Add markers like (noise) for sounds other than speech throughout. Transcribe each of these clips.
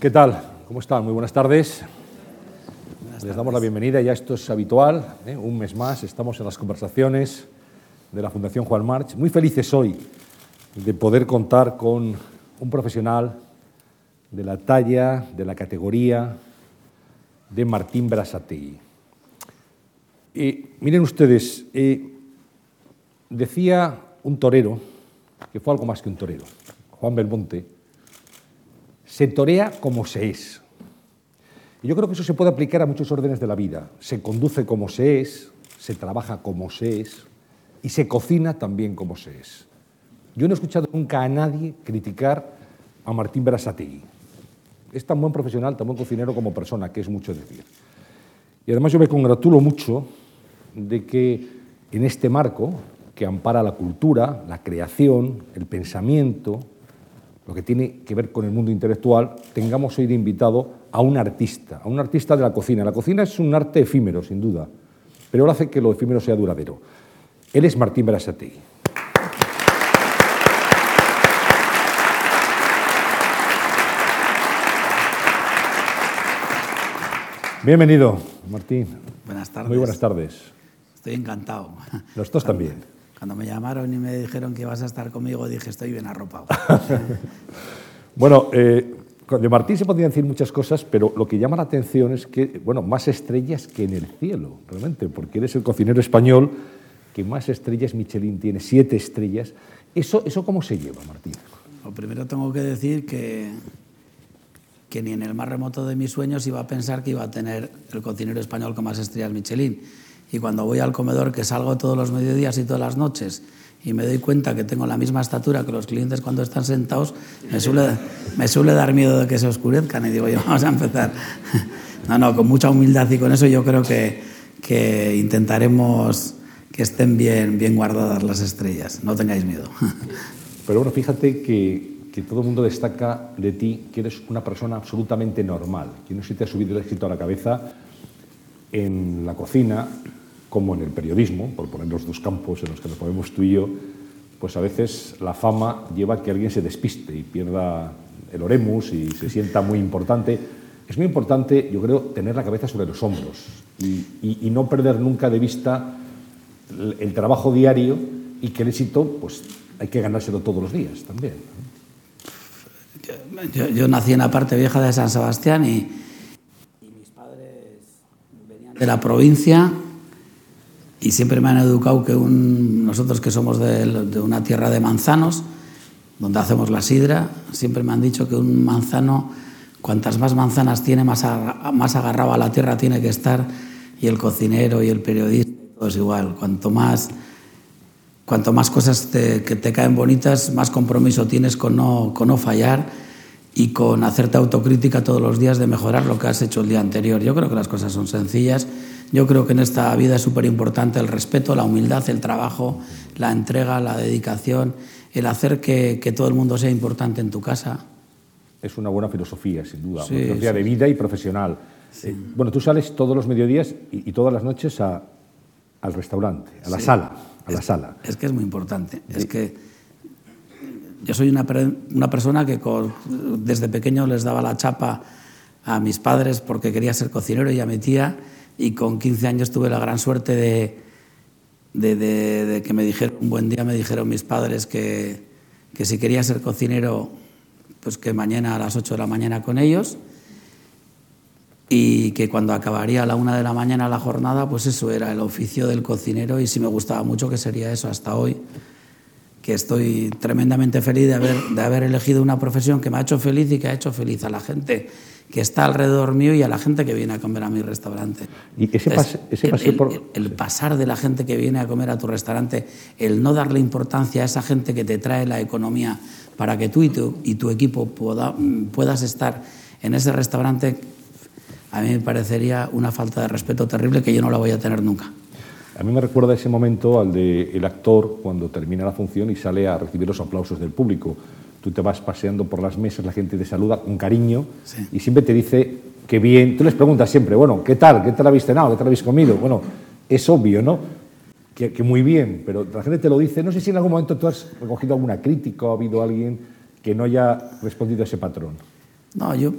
¿Qué tal? ¿Cómo están? Muy buenas tardes. Les damos la bienvenida, ya esto es habitual, ¿eh? un mes más, estamos en las conversaciones de la Fundación Juan March. Muy felices hoy de poder contar con un profesional de la talla, de la categoría de Martín Brasategui. Miren ustedes, eh, decía un torero, que fue algo más que un torero, Juan Belmonte, se torea como se es. Y yo creo que eso se puede aplicar a muchos órdenes de la vida. Se conduce como se es, se trabaja como se es y se cocina también como se es. Yo no he escuchado nunca a nadie criticar a Martín Berasategui. Es tan buen profesional, tan buen cocinero como persona, que es mucho decir. Y además yo me congratulo mucho de que en este marco, que ampara la cultura, la creación, el pensamiento, lo que tiene que ver con el mundo intelectual, tengamos hoy de invitado a un artista, a un artista de la cocina. La cocina es un arte efímero, sin duda, pero él hace que lo efímero sea duradero. Él es Martín Berasategui. Bienvenido, Martín. Buenas tardes. Muy buenas tardes. Estoy encantado. Nosotros también. Cuando me llamaron y me dijeron que ibas a estar conmigo, dije, estoy bien arropado. (laughs) bueno, eh, de Martín se podrían decir muchas cosas, pero lo que llama la atención es que, bueno, más estrellas que en el cielo, realmente, porque eres el cocinero español que más estrellas Michelin tiene, siete estrellas. ¿Eso, eso cómo se lleva, Martín? Lo primero tengo que decir que, que ni en el más remoto de mis sueños iba a pensar que iba a tener el cocinero español con más estrellas Michelin. Y cuando voy al comedor, que salgo todos los mediodías y todas las noches, y me doy cuenta que tengo la misma estatura que los clientes cuando están sentados, me suele, me suele dar miedo de que se oscurezcan. Y digo yo, (laughs) vamos a empezar. No, no, con mucha humildad y con eso yo creo que, que intentaremos que estén bien, bien guardadas las estrellas. No tengáis miedo. (laughs) Pero bueno, fíjate que que todo el mundo destaca de ti que eres una persona absolutamente normal, que no se te ha subido el éxito a la cabeza en la cocina como en el periodismo, por poner los dos campos en los que nos movemos tú y yo, pues a veces la fama lleva a que alguien se despiste y pierda el oremus y se (laughs) sienta muy importante. Es muy importante, yo creo, tener la cabeza sobre los hombros y, y no perder nunca de vista el, el, trabajo diario y que el éxito pues, hay que ganárselo todos los días también. Yo, yo, nací en la parte vieja de San Sebastián y, y, mis padres venían de la provincia y siempre me han educado que un, nosotros que somos de, de, una tierra de manzanos, donde hacemos la sidra, siempre me han dicho que un manzano, cuantas más manzanas tiene, más, a, más agarrado a la tierra tiene que estar y el cocinero y el periodista, todo es igual. Cuanto más cuanto más cosas te, que te caen bonitas, más compromiso tienes con no, con no fallar y con hacerte autocrítica todos los días de mejorar lo que has hecho el día anterior. Yo creo que las cosas son sencillas. Yo creo que en esta vida es súper importante el respeto, la humildad, el trabajo, la entrega, la dedicación, el hacer que, que todo el mundo sea importante en tu casa. Es una buena filosofía, sin duda, sí, una filosofía sí. de vida y profesional. Sí. Eh, bueno, tú sales todos los mediodías y, y todas las noches a, al restaurante, a la sala a la es, sala. Es que es muy importante. Es que yo soy una, una persona que con, desde pequeño les daba la chapa a mis padres porque quería ser cocinero y a mi tía y con 15 años tuve la gran suerte de, que me dijeron, un buen día me dijeron mis padres que, que si quería ser cocinero, pues que mañana a las 8 de la mañana con ellos. Y que cuando acabaría a la una de la mañana la jornada, pues eso era el oficio del cocinero. Y sí me gustaba mucho que sería eso hasta hoy, que estoy tremendamente feliz de haber, de haber elegido una profesión que me ha hecho feliz y que ha hecho feliz a la gente que está alrededor mío y a la gente que viene a comer a mi restaurante. Y ese, pase, ese el, por... el, el, pasar de la gente que viene a comer a tu restaurante, el no darle importancia a esa gente que te trae la economía para que tú y tu, y tu equipo pueda, puedas estar en ese restaurante a mí me parecería una falta de respeto terrible que yo no la voy a tener nunca. A mí me recuerda ese momento al del el actor cuando termina la función y sale a recibir los aplausos del público. Tú te vas paseando por las mesas, la gente te saluda con cariño sí. y siempre te dice que bien. Tú les preguntas siempre, bueno, ¿qué tal? ¿Qué tal habéis cenado? ¿Qué tal habéis comido? Bueno, es obvio, ¿no? Que, que, muy bien, pero la gente te lo dice. No sé si en algún momento tú has recogido alguna crítica o ha habido alguien que no haya respondido a ese patrón. No, yo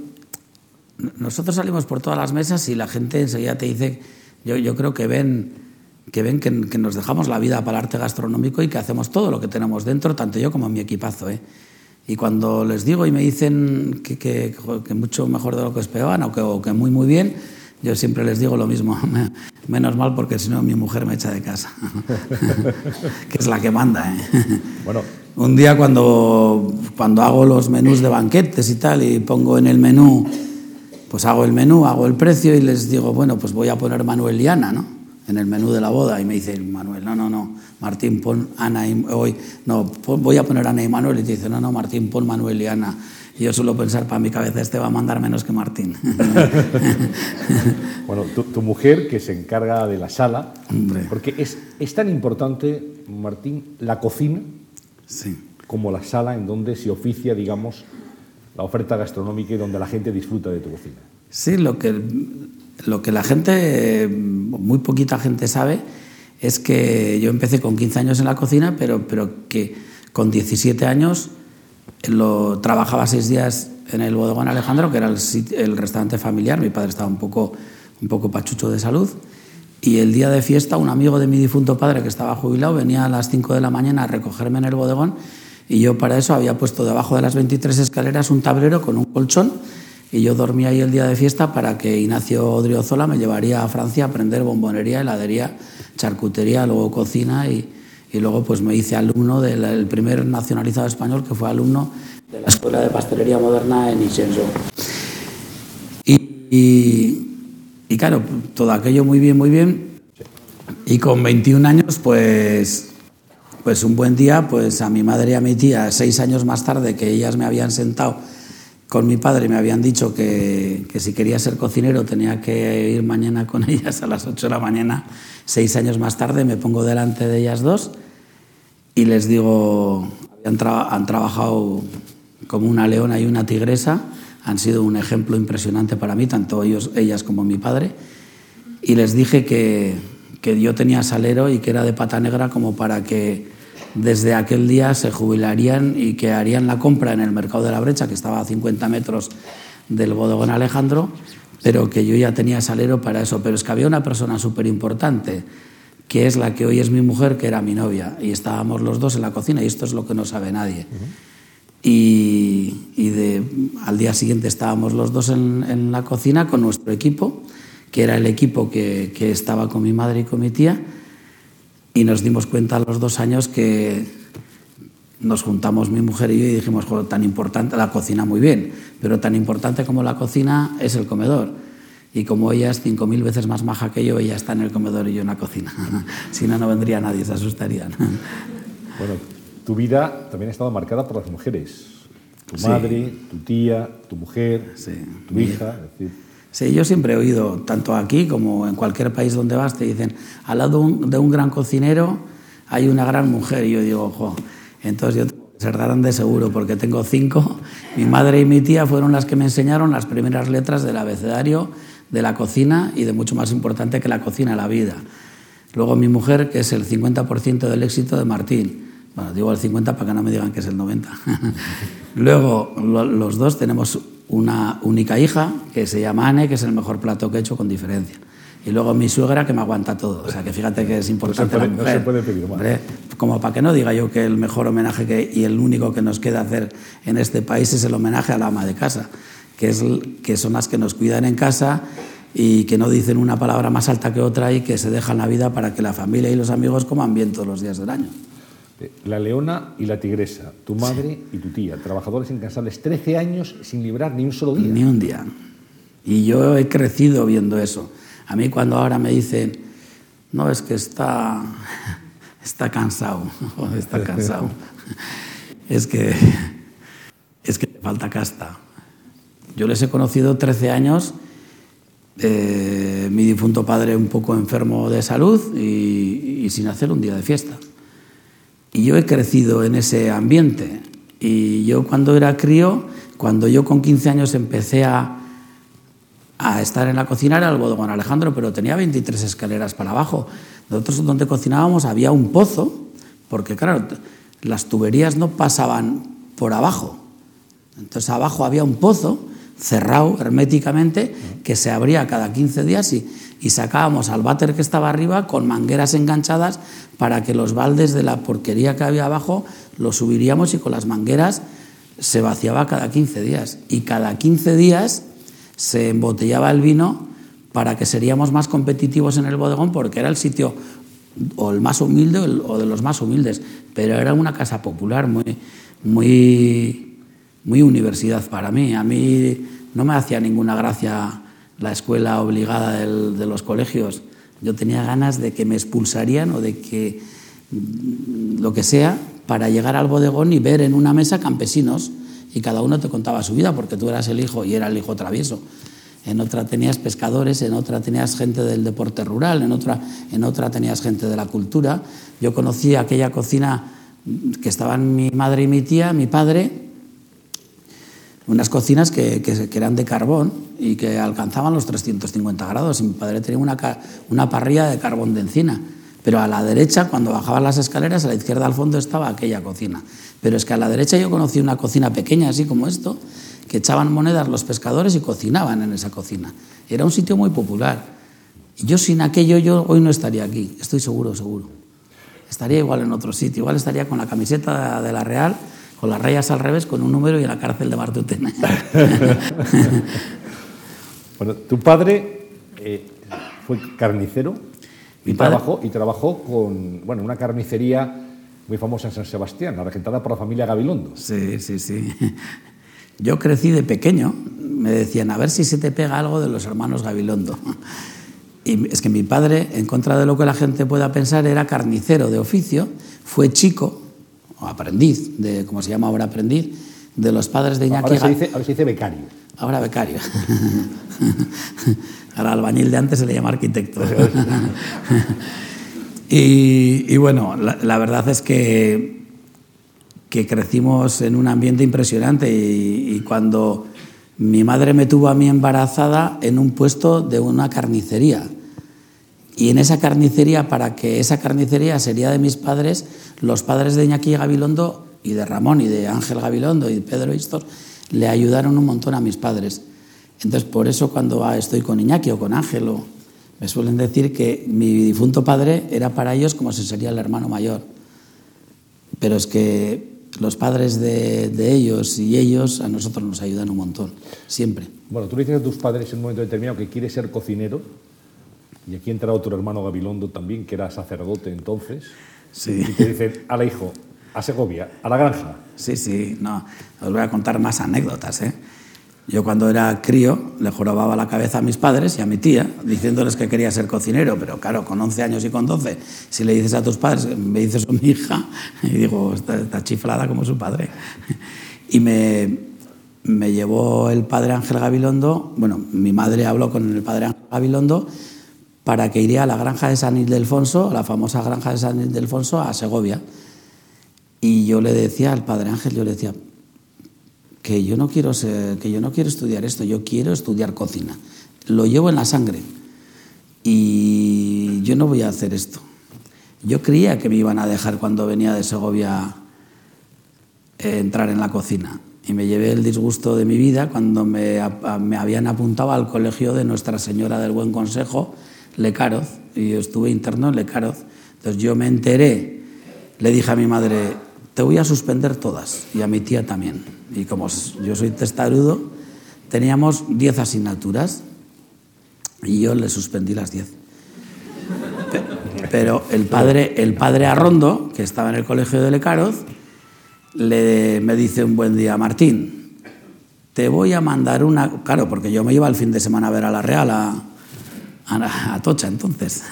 nosotros salimos por todas las mesas y la gente enseguida te dice, yo, yo creo que ven, que, ven que, nos dejamos la vida para el arte gastronómico y que hacemos todo lo que tenemos dentro, tanto yo como mi equipazo. ¿eh? Y cuando les digo y me dicen que, que, que mucho mejor de lo que esperaban o que, o que muy, muy bien, yo siempre les digo lo mismo, (laughs) menos mal porque si no mi mujer me echa de casa, (laughs) que es la que manda. ¿eh? Bueno. Un día cuando, cuando hago los menús de banquetes y tal y pongo en el menú, pues hago el menú, hago el precio y les digo, bueno, pues voy a poner Manuel y Ana, ¿no? En el menú de la boda y me dice Manuel, no, no, no, Martín, pon Ana y hoy, no, voy a poner Ana y Manuel y te dice, no, no, Martín, pon Manuel y Ana. Y yo suelo pensar para mi cabeza, este va a mandar menos que Martín. (laughs) bueno, tu, mujer que se encarga de la sala, porque es, es tan importante, Martín, la cocina como la sala en donde se oficia, digamos, la oferta gastronómica y donde la gente disfruta de tu cocina. Sí, lo que, lo que la gente, muy poquita gente sabe, es que yo empecé con 15 años en la cocina, pero, pero que con 17 años lo, trabajaba seis días en el bodegón Alejandro, que era el, restaurante familiar. Mi padre estaba un poco, un poco pachucho de salud. Y el día de fiesta, un amigo de mi difunto padre que estaba jubilado venía a las 5 de la mañana a recogerme en el bodegón. Y yo para eso había puesto debajo de las 23 escaleras un tablero con un colchón. Y yo dormía ahí el día de fiesta para que Ignacio Odriozola me llevaría a Francia a aprender bombonería, heladería, charcutería, luego cocina y, y luego pues me hice alumno del primer nacionalizado español que fue alumno de la Escuela de Pastelería Moderna en Ixenso. Y, y, claro, todo aquello muy bien, muy bien. Y con 21 años, pues, pues un buen día, pues a mi madre y a mi tía, seis años más tarde, que ellas me habían sentado con mi padre me habían dicho que, que, si quería ser cocinero tenía que ir mañana con (laughs) ellas a las 8 de la mañana. Seis años más tarde me pongo delante de ellas dos y les digo, han, han trabajado como una leona y una tigresa, han sido un ejemplo impresionante para mí, tanto ellos, ellas como mi padre, y les dije que, que yo tenía salero y que era de pata negra como para que desde aquel día se jubilarían y que harían la compra en el mercado de la brecha, que estaba a 50 metros del bodegón Alejandro, pero que yo ya tenía salero para eso. Pero es que había una persona súper importante, que es la que hoy es mi mujer, que era mi novia, y estábamos los dos en la cocina, y esto es lo que no sabe nadie. Y, de, al día siguiente estábamos los dos en, la cocina con nuestro equipo, que era el equipo que, que estaba con mi madre y con mi tía, y nos dimos cuenta a los dos años que nos juntamos mi mujer y yo y dijimos, tan importante, la cocina muy bien, pero tan importante como la cocina es el comedor. Y como ella es cinco mil veces más maja que yo, ella está en el comedor y yo en la cocina. (laughs) si no, no vendría nadie, se asustarían. (laughs) bueno, tu vida también ha estado marcada por las mujeres. Tu madre, tu tía, tu mujer, tu hija. Es decir, Sí, yo siempre he oído, tanto aquí como en cualquier país donde vas, te dicen, al lado de un, gran cocinero hay una gran mujer. Y yo digo, ojo, entonces yo tengo que ser grande seguro, porque tengo cinco. Mi madre y mi tía fueron las que me enseñaron las primeras letras del abecedario de la cocina y de mucho más importante que la cocina, la vida. Luego mi mujer, que es el 50% del éxito de Martín. Bueno, digo el 50 para que no me digan que es el 90. (laughs) Luego los dos tenemos una única hija que se llama Anne, que es el mejor plato que he hecho con diferencia. Y luego mi suegra que me aguanta todo. O sea, que fíjate que es importante no se puede, No se puede pedir más. como para que no diga yo que el mejor homenaje que, y el único que nos queda hacer en este país es el homenaje a la ama de casa, que, es, que son las que nos cuidan en casa y que no dicen una palabra más alta que otra y que se dejan la vida para que la familia y los amigos coman bien todos los días del año. La leona y la tigresa, tu madre y tu tía, trabajadores incansables, 13 años sin librar ni un solo día. Ni un día. Y yo he crecido viendo eso. A mí cuando ahora me dicen, no, es que está, (laughs) está cansado, (laughs) está cansado, (laughs) es que, es que te falta casta. Yo les he conocido 13 años, eh, mi difunto padre un poco enfermo de salud y sin hacer un día de fiesta. Y yo he crecido en ese ambiente. Y yo cuando era crío, cuando yo con 15 años empecé a, a estar en la cocina era el bodegón Alejandro, pero tenía 23 escaleras para abajo. Nosotros donde cocinábamos había un pozo, porque claro, las tuberías no pasaban por abajo. Entonces abajo había un pozo, cerrado herméticamente, que se abría cada 15 días y, sacábamos al váter que estaba arriba con mangueras enganchadas para que los baldes de la porquería que había abajo los subiríamos y con las mangueras se vaciaba cada 15 días. Y cada 15 días se embotellaba el vino para que seríamos más competitivos en el bodegón porque era el sitio o el más humilde o de los más humildes, pero era una casa popular muy, muy, muy universidad para mí. A mí no me hacía ninguna gracia la escuela obligada de los colegios. Yo tenía ganas de que me expulsarían o de que mm, lo que sea para llegar al bodegón y ver en una mesa campesinos y cada uno te contaba su vida porque tú eras el hijo y era el hijo travieso. En otra tenías pescadores, en otra tenías gente del deporte rural, en otra, en otra tenías gente de la cultura. Yo conocí aquella cocina que estaban mi madre y mi tía, mi padre, unas cocinas que, eran de carbón y que alcanzaban los 350 grados. Y mi padre tenía una, una parrilla de carbón de encina. Pero a la derecha, cuando bajaban las escaleras, a la izquierda al fondo estaba aquella cocina. Pero es que a la derecha yo conocí una cocina pequeña, así como esto, que echaban monedas los pescadores y cocinaban en esa cocina. Era un sitio muy popular. Yo sin aquello, yo hoy no estaría aquí, estoy seguro, seguro. Estaría igual en otro sitio, igual estaría con la camiseta de la Real con las rayas al revés, con un número y en la cárcel de Martutena. (laughs) bueno, tu padre eh, fue carnicero y, trabajó, y trabajó con bueno, una carnicería muy famosa en San Sebastián, regentada por la familia Gabilondo. Sí, sí, sí. Yo crecí de pequeño, me decían, a ver si se te pega algo de los hermanos Gabilondo. Y es que mi padre, en contra de lo que la gente pueda pensar, era carnicero de oficio, fue chico, o aprendiz, de, como se llama ahora aprendiz, de los padres de Iñaki. Ahora se dice, ahora se dice becario. Ahora becario. (laughs) Al albañil de antes se le llama arquitecto. (laughs) y, bueno, la, verdad es que, que crecimos en un ambiente impresionante y, y cuando mi madre me tuvo a mí embarazada en un puesto de una carnicería. Y en esa carnicería, para que esa carnicería sería de mis padres, los padres de Iñaki Gabilondo y de Ramón y de Ángel Gabilondo y de Pedro Istos le ayudaron un montón a mis padres. Entonces, por eso cuando estoy con Iñaki o con Ángel, me suelen decir que mi difunto padre era para ellos como si sería el hermano mayor. Pero es que los padres de, ellos y ellos a nosotros nos ayudan un montón, siempre. Bueno, tú le dices a tus padres en un momento determinado que quieres ser cocinero, y aquí entra otro hermano Gabilondo también, que era sacerdote entonces. Sí. Y te dicen, a la hijo, a Segovia, a la granja. Sí, sí, no. Os voy a contar más anécdotas. ¿eh? Yo cuando era crío le jorobaba la cabeza a mis padres y a mi tía, diciéndoles que quería ser cocinero, pero claro, con 11 años y con 12, si le dices a tus padres, me dices a mi hija, (laughs) y digo, está, chiflada como su padre. Y me, me llevó el padre Ángel Gabilondo, bueno, mi madre habló con el padre Ángel Gabilondo para que iría a la granja de San Ildefonso, la famosa granja de San Ildefonso, a Segovia. Y yo le decía al padre Ángel, yo le decía, que yo no quiero que yo no quiero estudiar esto, yo quiero estudiar cocina. Lo llevo en la sangre y yo no voy a hacer esto. Yo creía que me iban a dejar cuando venía de Segovia eh, entrar en la cocina y me llevé el disgusto de mi vida cuando me, me habían apuntado al colegio de Nuestra Señora del Buen Consejo Lecaroz, y yo estuve interno en Lecaroz. Entonces yo me enteré, le dije a mi madre, te voy a suspender todas, y a mi tía también. Y como yo soy testarudo, teníamos 10 asignaturas, y yo le suspendí las 10. Pero el padre, el padre Arrondo, que estaba en el colegio de Lecaroz, le, me dice un buen día, Martín, te voy a mandar una... Claro, porque yo me iba el fin de semana a ver a la Real, a, a, Tocha entonces.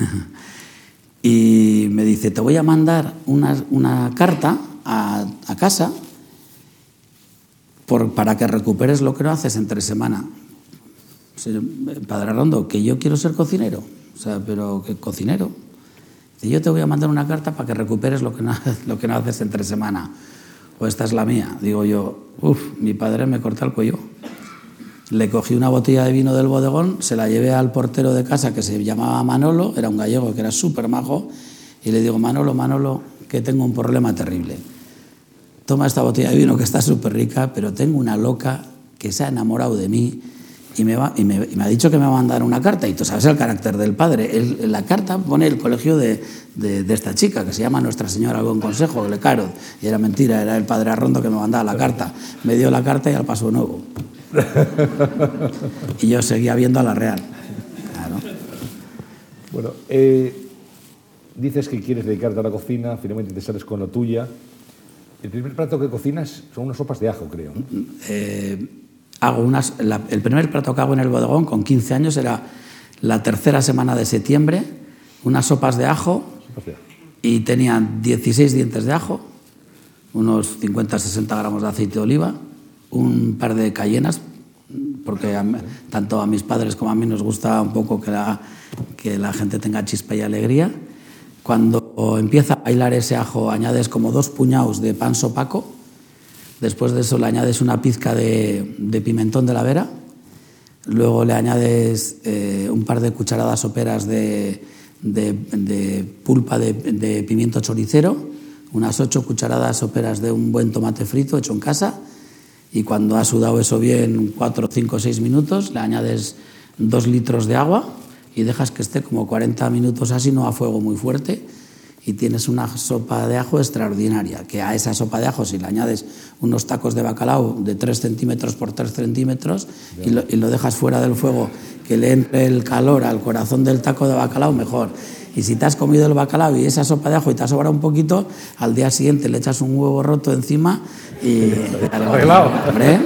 (laughs) y me dice, te voy a mandar una, carta a, casa por, para que recuperes lo que no haces entre semana. Padre Rondo, que yo quiero ser cocinero. O sea, pero que cocinero. Y yo te voy a mandar una carta para que recuperes lo que no, (laughs) lo que no haces entre semana. O esta es la mía. Digo yo, uff, mi padre me corta el cuello. Le cogí una botella de vino del bodegón, se la llevé al portero de casa que se llamaba Manolo, era un gallego que era súper majo, y le digo, Manolo, Manolo, que tengo un problema terrible. Toma esta botella de vino que está súper rica, pero tengo una loca que se ha enamorado de mí y me, va, y me, ha dicho que me va a mandar una carta. Y tú sabes el carácter del padre. La carta pone el colegio de, de- esta chica, que se llama Nuestra Señora Buen Consejo, Lecaro. Y era mentira, era el padre Arrondo que me mandaba la carta. Me dio la carta y al paso nuevo. (laughs) y yo seguía viendo a la Real. Claro. Bueno, eh, dices que quieres dedicarte a la cocina, finalmente te sales con la tuya. El primer plato que cocinas son unas sopas de ajo, creo. ¿no? eh, hago unas, la- el primer plato que hago en el bodegón con 15 años era la tercera semana de septiembre, unas sopas de ajo Sopas de ajo. y tenían 16 dientes de ajo, unos 50-60 gramos de aceite de oliva, un par de cayenas, porque tanto a mis padres como a mí nos gusta un poco que la, que la gente tenga chispa y alegría. Cuando empieza a bailar ese ajo, añades como dos puñados de pan sopaco, después de eso le añades una pizca de, pimentón de la vera, Luego le añades eh, un par de cucharadas soperas de, de- pulpa de, de pimiento choricero, unas ocho cucharadas soperas de un buen tomate frito hecho en casa y cuando ha sudado eso bien cuatro, cinco, seis minutos le añades dos litros de agua y dejas que esté como 40 minutos así, no a fuego muy fuerte y tienes una sopa de ajo extraordinaria, que a esa sopa de ajo si le añades unos tacos de bacalao de 3 centímetros por 3 centímetros y lo, y lo dejas fuera del fuego, que le entre el calor al corazón del taco de bacalao, mejor. Y si te has comido el bacalao y esa sopa de ajo y te ha sobrado un poquito, al día siguiente le echas un huevo roto encima y... (laughs) Arreglado. Hombre,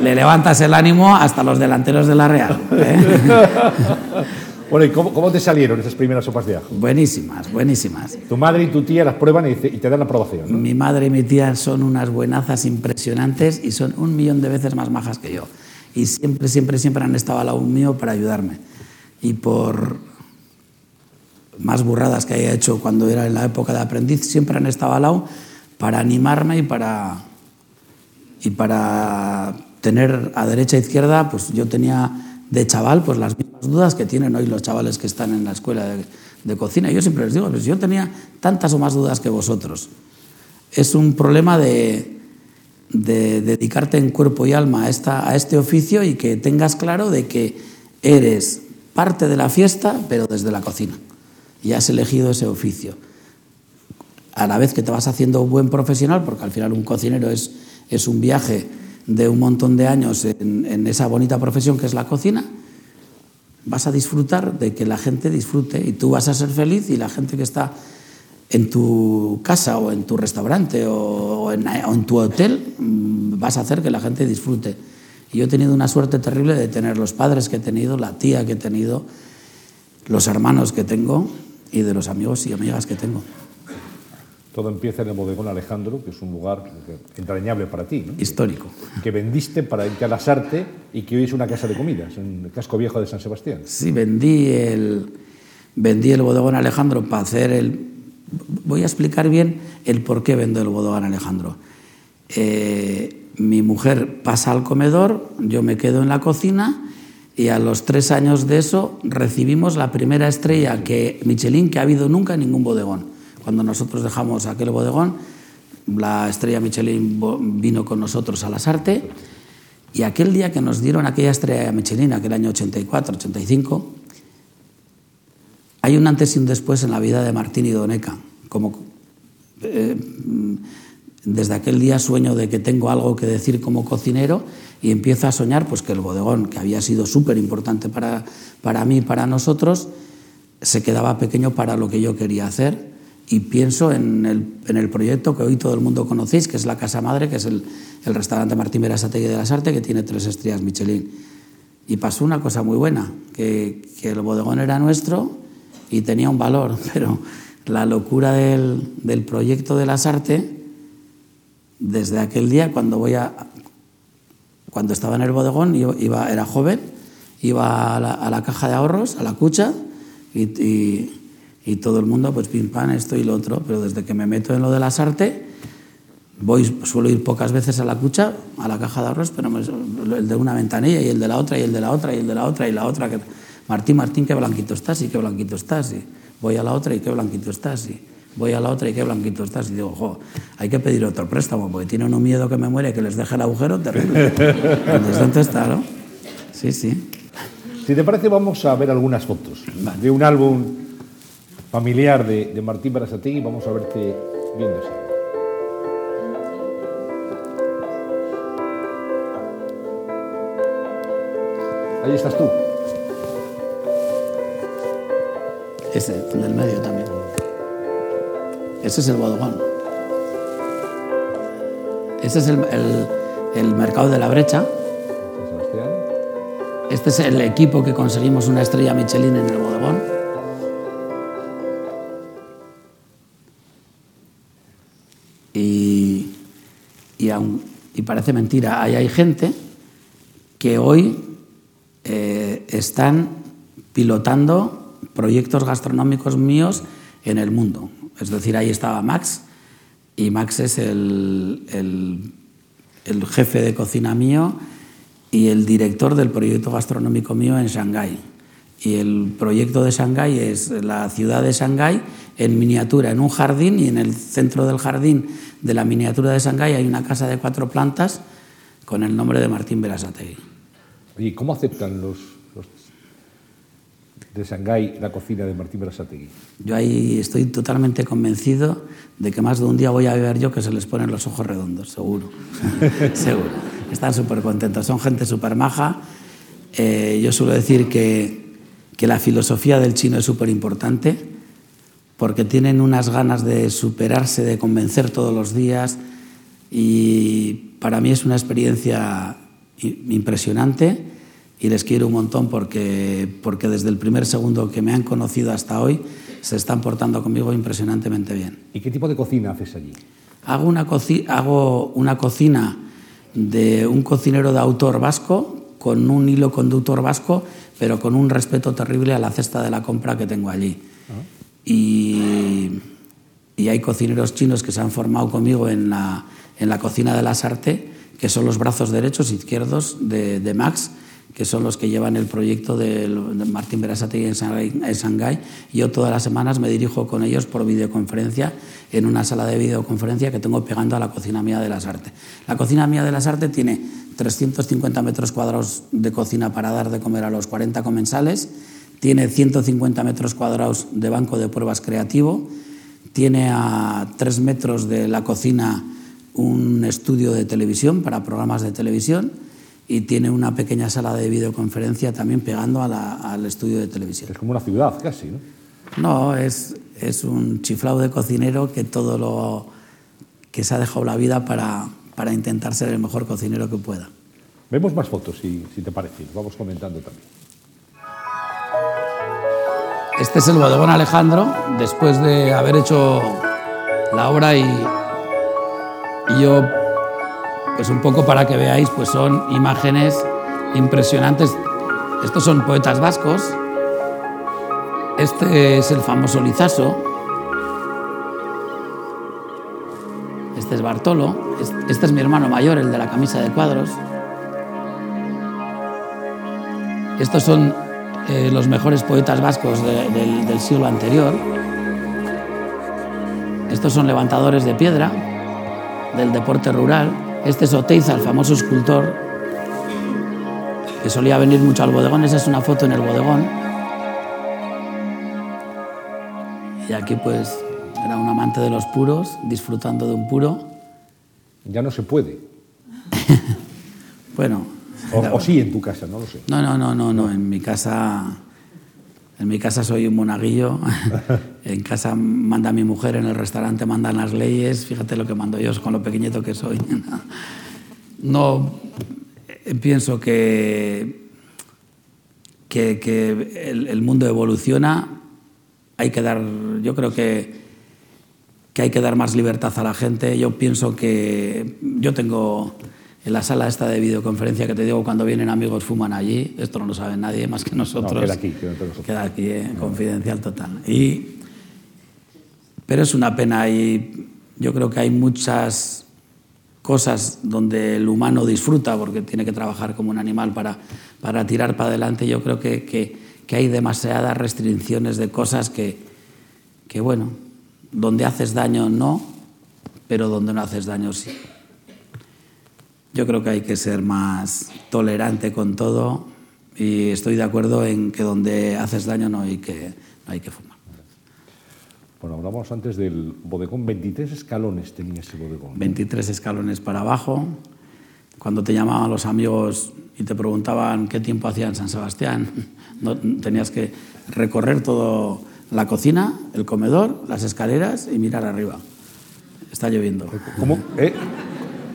le levantas el ánimo hasta los delanteros de la Real. ¿eh? (laughs) Bueno, ¿y cómo, cómo te salieron esas primeras sopas de ajo? buenísimas, buenísimas. Tu madre y tu tía las prueban y, te dan la aprobación. ¿no? Mi madre y mi tía son unas buenazas impresionantes y son un millón de veces más majas que yo. Y siempre, siempre, siempre han estado al lado mío para ayudarme. Y por más burradas que haya hecho cuando era en la época de aprendiz, siempre han estado al lado para animarme y para, y para tener a derecha e izquierda, pues yo tenía de chaval pues las mismas dudas que tienen hoy los chavales que están en la escuela de, de cocina. Yo siempre les digo, pues yo tenía tantas o más dudas que vosotros. Es un problema de, de dedicarte en cuerpo y alma a, esta, a este oficio y que tengas claro de que eres parte de la fiesta, pero desde la cocina. Y has elegido ese oficio a la vez que te vas haciendo un buen profesional, porque al final un cocinero es, es un viaje de un montón de años en, esa bonita profesión que es la cocina, vas a disfrutar de que la gente disfrute y tú vas a ser feliz y la gente que está en tu casa o en tu restaurante o, o en, o en tu hotel mm, vas a hacer que la gente disfrute. Y yo he tenido una suerte terrible de tener los padres que he tenido, la tía que he tenido, los hermanos que tengo y de los amigos y amigas que tengo. Todo empieza en el bodegón Alejandro, que es un lugar entrañable para ti, ¿no? Histórico. que vendiste para irte a las Arte y que hoy es una casa de comidas en el casco viejo de San Sebastián. Sí, vendí el, vendí el bodegón Alejandro para hacer el... Voy a explicar bien el por qué vendo el bodegón Alejandro. Eh, mi mujer pasa al comedor, yo me quedo en la cocina y a los tres años de eso recibimos la primera estrella que Michelin que ha habido nunca en ningún bodegón. Cuando nosotros dejamos aquel bodegón, la estrella Michelin vino con nosotros a las Arte y aquel día que nos dieron aquella estrella Michelin, aquel año 84, 85, hay un antes y un después en la vida de Martín y Doneca. Como, eh, desde aquel día sueño de que tengo algo que decir como cocinero y empiezo a soñar pues, que el bodegón, que había sido súper importante para, para mí para nosotros, se quedaba pequeño para lo que yo quería hacer y pienso en el, en el proyecto que hoy todo el mundo conocéis, que es la Casa Madre, que es el, el restaurante Martín Berasategui de las Artes, que tiene tres estrellas Michelin. Y pasó una cosa muy buena, que, que el bodegón era nuestro y tenía un valor, (laughs) pero la locura del, del proyecto de las Artes, desde aquel día cuando voy a... Cuando estaba en el bodegón, iba, era joven, iba a la, a la caja de ahorros, a la cucha, y, y, y todo el mundo, pues pim pam, esto y lo otro, pero desde que me meto en lo de las artes, voy, suelo ir pocas veces a la cucha, a la caja de ahorros, pero me- el de una ventanilla y el de la otra y el de la otra y el de la otra y la otra. Que, Martín, Martín, qué blanquito estás y qué blanquito estás. Y voy a la otra y qué blanquito estás. Y voy a la otra y qué blanquito estás. Y digo, jo, hay que pedir otro préstamo porque tienen un miedo que me muere que les deje el agujero terrible. (laughs) Entonces, está, ¿no? Sí, sí. Si te parece, vamos a ver algunas fotos de un álbum familiar de, de Martín Berasategui. Vamos a verte viendo eso. Ahí estás tú. Ese, el del medio también. Ese es el bodegón. Ese es el, el- mercado de la brecha. Este es el equipo que conseguimos una estrella Michelin en el bodegón. Y, y, y parece mentira, ahí hay gente que hoy eh, están pilotando proyectos gastronómicos míos en el mundo. Es decir, ahí estaba Max y Max es el, el- jefe de cocina mío y el director del proyecto gastronómico mío en Shanghái. Y el proyecto de Shanghái es la ciudad de Shanghái en miniatura, en un jardín, y en el centro del jardín de la miniatura de Shanghái hay una casa de cuatro plantas con el nombre de Martín Berasategui. Oye, ¿cómo aceptan los de Shanghái la cocina de Martín Berasategui? Yo ahí estoy totalmente convencido de que más de un día voy a ver yo que se les ponen los ojos redondos, seguro. (laughs) seguro. Están súper contentos, son gente súper maja. Eh, yo suelo decir que, que la filosofía del chino es súper importante porque tienen unas ganas de superarse, de convencer todos los días y para mí es una experiencia impresionante y les quiero un montón porque, porque desde el primer segundo que me han conocido hasta hoy se están portando conmigo impresionantemente bien. ¿Y qué tipo de cocina haces allí? Hago una, coci- hago una cocina de un cocinero de autor vasco con un hilo conductor vasco, pero con un respeto terrible a la cesta de la compra que tengo allí. Y, y hay cocineros chinos que se han formado conmigo en la, en la cocina de la Sarte, que son los brazos derechos e izquierdos de, de Max, que son los que llevan el proyecto de Martín Berasategui en Shanghái. Yo todas las semanas me dirijo con ellos por videoconferencia en una sala de videoconferencia que tengo pegando a la cocina mía de las Artes. La cocina mía de las Artes tiene 350 metros cuadrados de cocina para dar de comer a los 40 comensales, tiene 150 metros cuadrados de banco de pruebas creativo, tiene a 3 metros de la cocina un estudio de televisión para programas de televisión y tiene una pequeña sala de videoconferencia también pegando a la- al estudio de televisión. Es como una ciudad casi, ¿no? No, es, es un chiflado de cocinero que todo lo que se ha dejado la vida para, para intentar ser el mejor cocinero que pueda. Vemos más fotos, si, si te parece. Vamos comentando también. Este es el bodegón Alejandro, después de haber hecho la obra y, y yo, pues un poco para que veáis, pues son imágenes impresionantes. Estos son poetas vascos. Este es el famoso Lizaso. Este es Bartolo. Es- Este es mi hermano mayor, el de la camisa de cuadros. Estos son eh, los mejores poetas vascos de- del, del siglo anterior. Estos son levantadores de piedra del deporte rural. Este es Oteiza, el famoso escultor, que solía venir mucho al bodegón. Esa es una foto en el bodegón. Y aquí pues era un amante de los puros, disfrutando de un puro. Ya no se puede. (laughs) Bueno, O, o sí en tu casa, no lo sé. No, no, no, no, no. En mi casa, en mi casa soy un monaguillo. (laughs) en casa manda mi mujer, en el restaurante mandan las leyes. Fíjate lo que mando yo con lo pequeñito que soy. (laughs) no eh, pienso que que, que el, el mundo evoluciona. Hay que dar, yo creo que que hay que dar más libertad a la gente. Yo pienso que yo tengo en la sala esta de videoconferencia que te digo cuando vienen amigos fuman allí. Esto no lo sabe nadie más que nosotros. No, queda aquí, queda nosotros. Queda aquí, eh, confidencial total. Y, pero es una pena y yo creo que hay muchas cosas donde el humano disfruta porque tiene que trabajar como un animal para, para tirar para adelante. Yo creo que, que, hay demasiadas restricciones de cosas que, que bueno, donde haces daño no, pero donde no haces daño sí. Yo creo que hay que ser más tolerante con todo y estoy de acuerdo en que donde haces daño no hay que, no hay que fumar. Bueno, hablamos antes del bodegón. 23 escalones tenía ese bodegón. 23 escalones para abajo. Cuando te llamaban los amigos y te preguntaban qué tiempo hacía en San Sebastián, (laughs) no, tenías que recorrer todo la cocina, el comedor, las escaleras y mirar arriba. Está lloviendo. ¿Cómo? ¿Eh?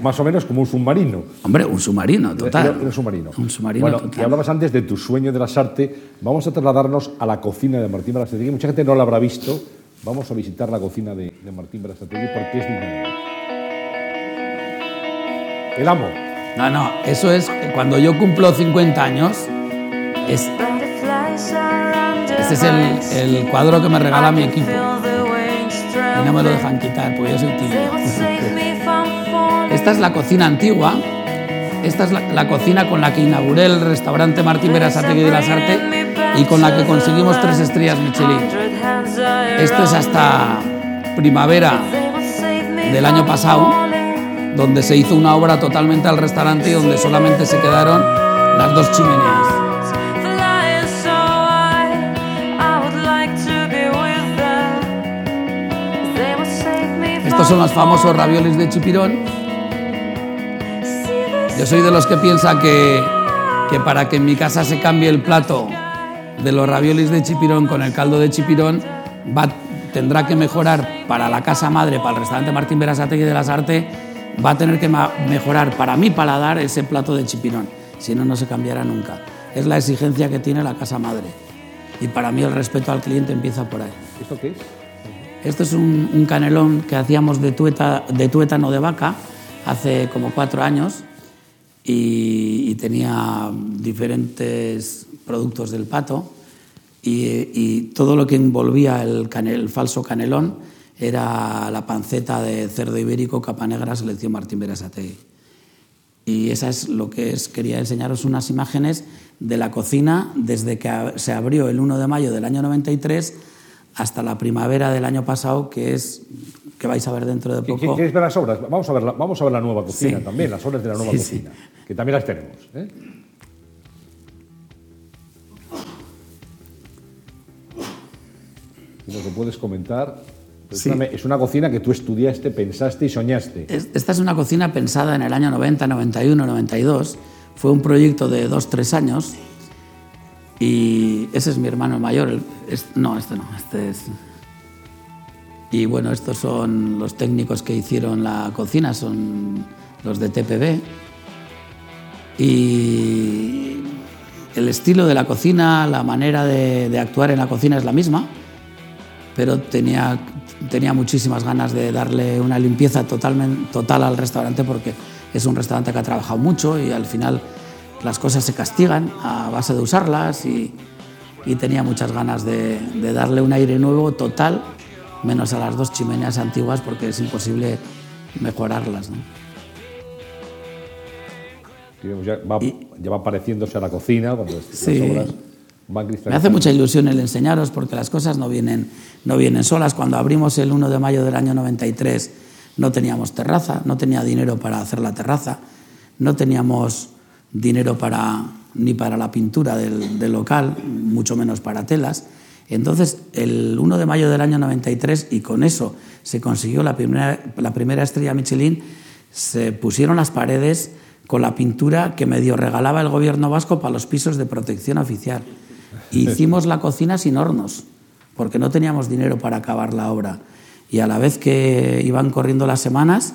Más o menos como un submarino. Hombre, un submarino, total. Un submarino. Un submarino bueno, total. y hablabas antes de tu sueño de las artes. Vamos a trasladarnos a la cocina de Martín Berasategui. Mucha gente no la habrá visto. Vamos a visitar la cocina de, Martín Berasategui porque es digna. El amo. No, no, eso es cuando yo cumplo 50 años. Es, este es el, cuadro que me regala mi equipo. Y no me lo dejan quitar porque yo soy tímido. Esta es la cocina antigua. Esta es la, la, cocina con la que inauguré el restaurante Martín Berasategui de las Artes y con la que conseguimos tres estrellas Michelin. Esto es hasta primavera del año pasado, donde se hizo una obra totalmente al restaurante y donde solamente se quedaron las dos chimeneas. Estos son los famosos raviolis de chipirón. Yo soy de los que piensa que, que para que en mi casa se cambie el plato de los raviolis de chipirón con el caldo de chipirón, va, tendrá que mejorar para la casa madre, para el restaurante Martín Berasategui de las Artes, va a tener que mejorar para mí paladar ese plato de chipirón. Si no, no se cambiará nunca. Es la exigencia que tiene la casa madre. Y para mí el respeto al cliente empieza por ahí. ¿Esto qué es? Esto es un, un canelón que hacíamos de, tueta, de tuétano de vaca hace como cuatro años y, y tenía diferentes productos del pato y, y, todo lo que envolvía el, canel, el falso canelón era la panceta de cerdo ibérico capa negra selección Martín Berasategui. Y esa es lo que es, quería enseñaros unas imágenes de la cocina desde que se abrió el 1 de mayo del año 93 hasta la primavera del año pasado, que es que vais a ver dentro de poco. ¿Quieres ver las obras? Vamos a ver la, vamos a ver la nueva cocina sí. también, las obras de la nueva sí, cocina, sí. que también las tenemos. ¿eh? Lo puedes comentar. Es una cocina que tú estudiaste, pensaste y soñaste. Esta es una cocina pensada en el año 90, 91, 92. Fue un proyecto de dos, tres años y ese es mi hermano mayor. El, es, no, este no, este es. Y bueno, estos son los técnicos que hicieron la cocina, son los de TPB. Y el estilo de la cocina, la manera de, de actuar en la cocina es la misma, pero tenía, tenía muchísimas ganas de darle una limpieza totalmente, total al restaurante porque es un restaurante que ha trabajado mucho y al final las cosas se castigan a base de usarlas y, y tenía muchas ganas de, de, darle un aire nuevo total, menos a las dos chimeneas antiguas porque es imposible mejorarlas. ¿no? Ya va, y, ya va pareciéndose a la cocina cuando sí. las obras Me hace mucha ilusión el enseñaros porque las cosas no vienen, no vienen solas. Cuando abrimos el 1 de mayo del año 93 no teníamos terraza, no tenía dinero para hacer la terraza, no teníamos dinero para, ni para la pintura del, del, local, mucho menos para telas. Entonces, el 1 de mayo del año 93, y con eso se consiguió la primera, la primera estrella Michelin, se pusieron las paredes con la pintura que medio regalaba el gobierno vasco para los pisos de protección oficial. (laughs) Hicimos la cocina sin hornos, porque no teníamos dinero para acabar la obra. Y a la vez que iban corriendo las semanas,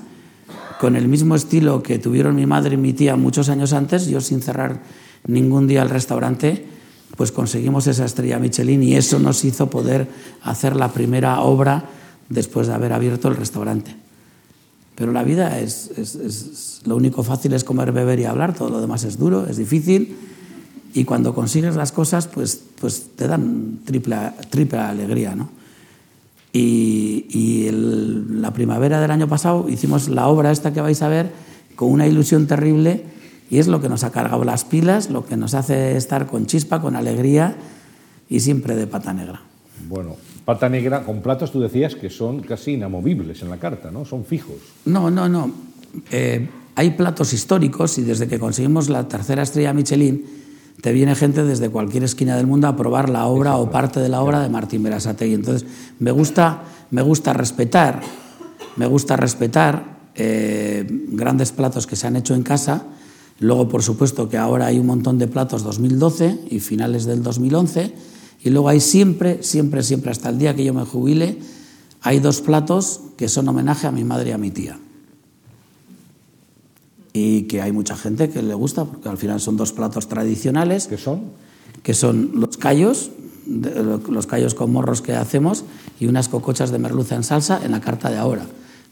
con el mismo estilo que tuvieron mi madre y mi tía muchos años antes, yo sin cerrar ningún día el restaurante, pues conseguimos esa estrella Michelin y eso nos hizo poder hacer la primera obra después de haber abierto el restaurante. Pero la vida es, lo único fácil es comer, beber y hablar, todo lo demás es duro, es difícil y cuando consigues las cosas pues, pues te dan triple, triple alegría, ¿no? Y, y el, la primavera del año pasado hicimos la obra esta que vais a ver con una ilusión terrible y es lo que nos ha cargado las pilas, lo que nos hace estar con chispa, con alegría y siempre de pata negra. Bueno, pata negra con platos tú decías que son casi inamovibles en la carta, ¿no? Son fijos. No, no, no. Eh, hay platos históricos y desde que conseguimos la tercera estrella Michelin, te viene gente desde cualquier esquina del mundo a probar la obra o parte de la obra de Martín Berasategui. Entonces, me gusta, me gusta respetar, me gusta respetar eh, grandes platos que se han hecho en casa. Luego, por supuesto, que ahora hay un montón de platos 2012 y finales del 2011. Y luego hay siempre, siempre, siempre, hasta el día que yo me jubile, hay dos platos que son homenaje a mi madre y a mi tía y que hay mucha gente que le gusta, porque al final son dos platos tradicionales. ¿Qué son? Que son los callos, los callos con morros que hacemos y unas cocochas de merluza en salsa en la carta de ahora.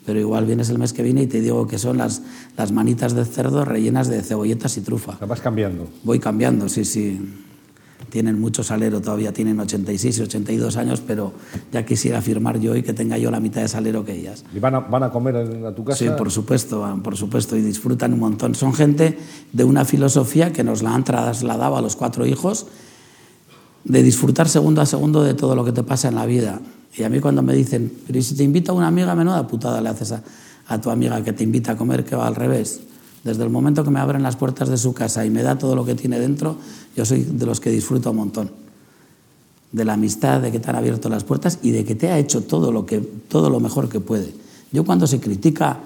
Pero igual vienes el mes que viene y te digo que son las, las manitas de cerdo rellenas de cebolletas y trufa. ¿La vas cambiando? Voy cambiando, sí, sí tienen mucho salero todavía, tienen 86 y 82 años, pero ya quisiera firmar yo y que tenga yo la mitad de salero que ellas. ¿Y van a, van a comer a tu casa? Sí, por supuesto, por supuesto, y disfrutan un montón. Son gente de una filosofía que nos la han trasladado a los cuatro hijos, de disfrutar segundo a segundo de todo lo que te pasa en la vida. Y a mí cuando me dicen, pero si te invita una amiga, menuda putada le haces a, a tu amiga que te invita a comer, que va al revés. Desde el momento que me abren las puertas de su casa y me da todo lo que tiene dentro, yo soy de los que disfruto un montón. De la amistad, de que te han abierto las puertas y de que te ha hecho todo lo, que, todo lo mejor que puede. Yo cuando se critica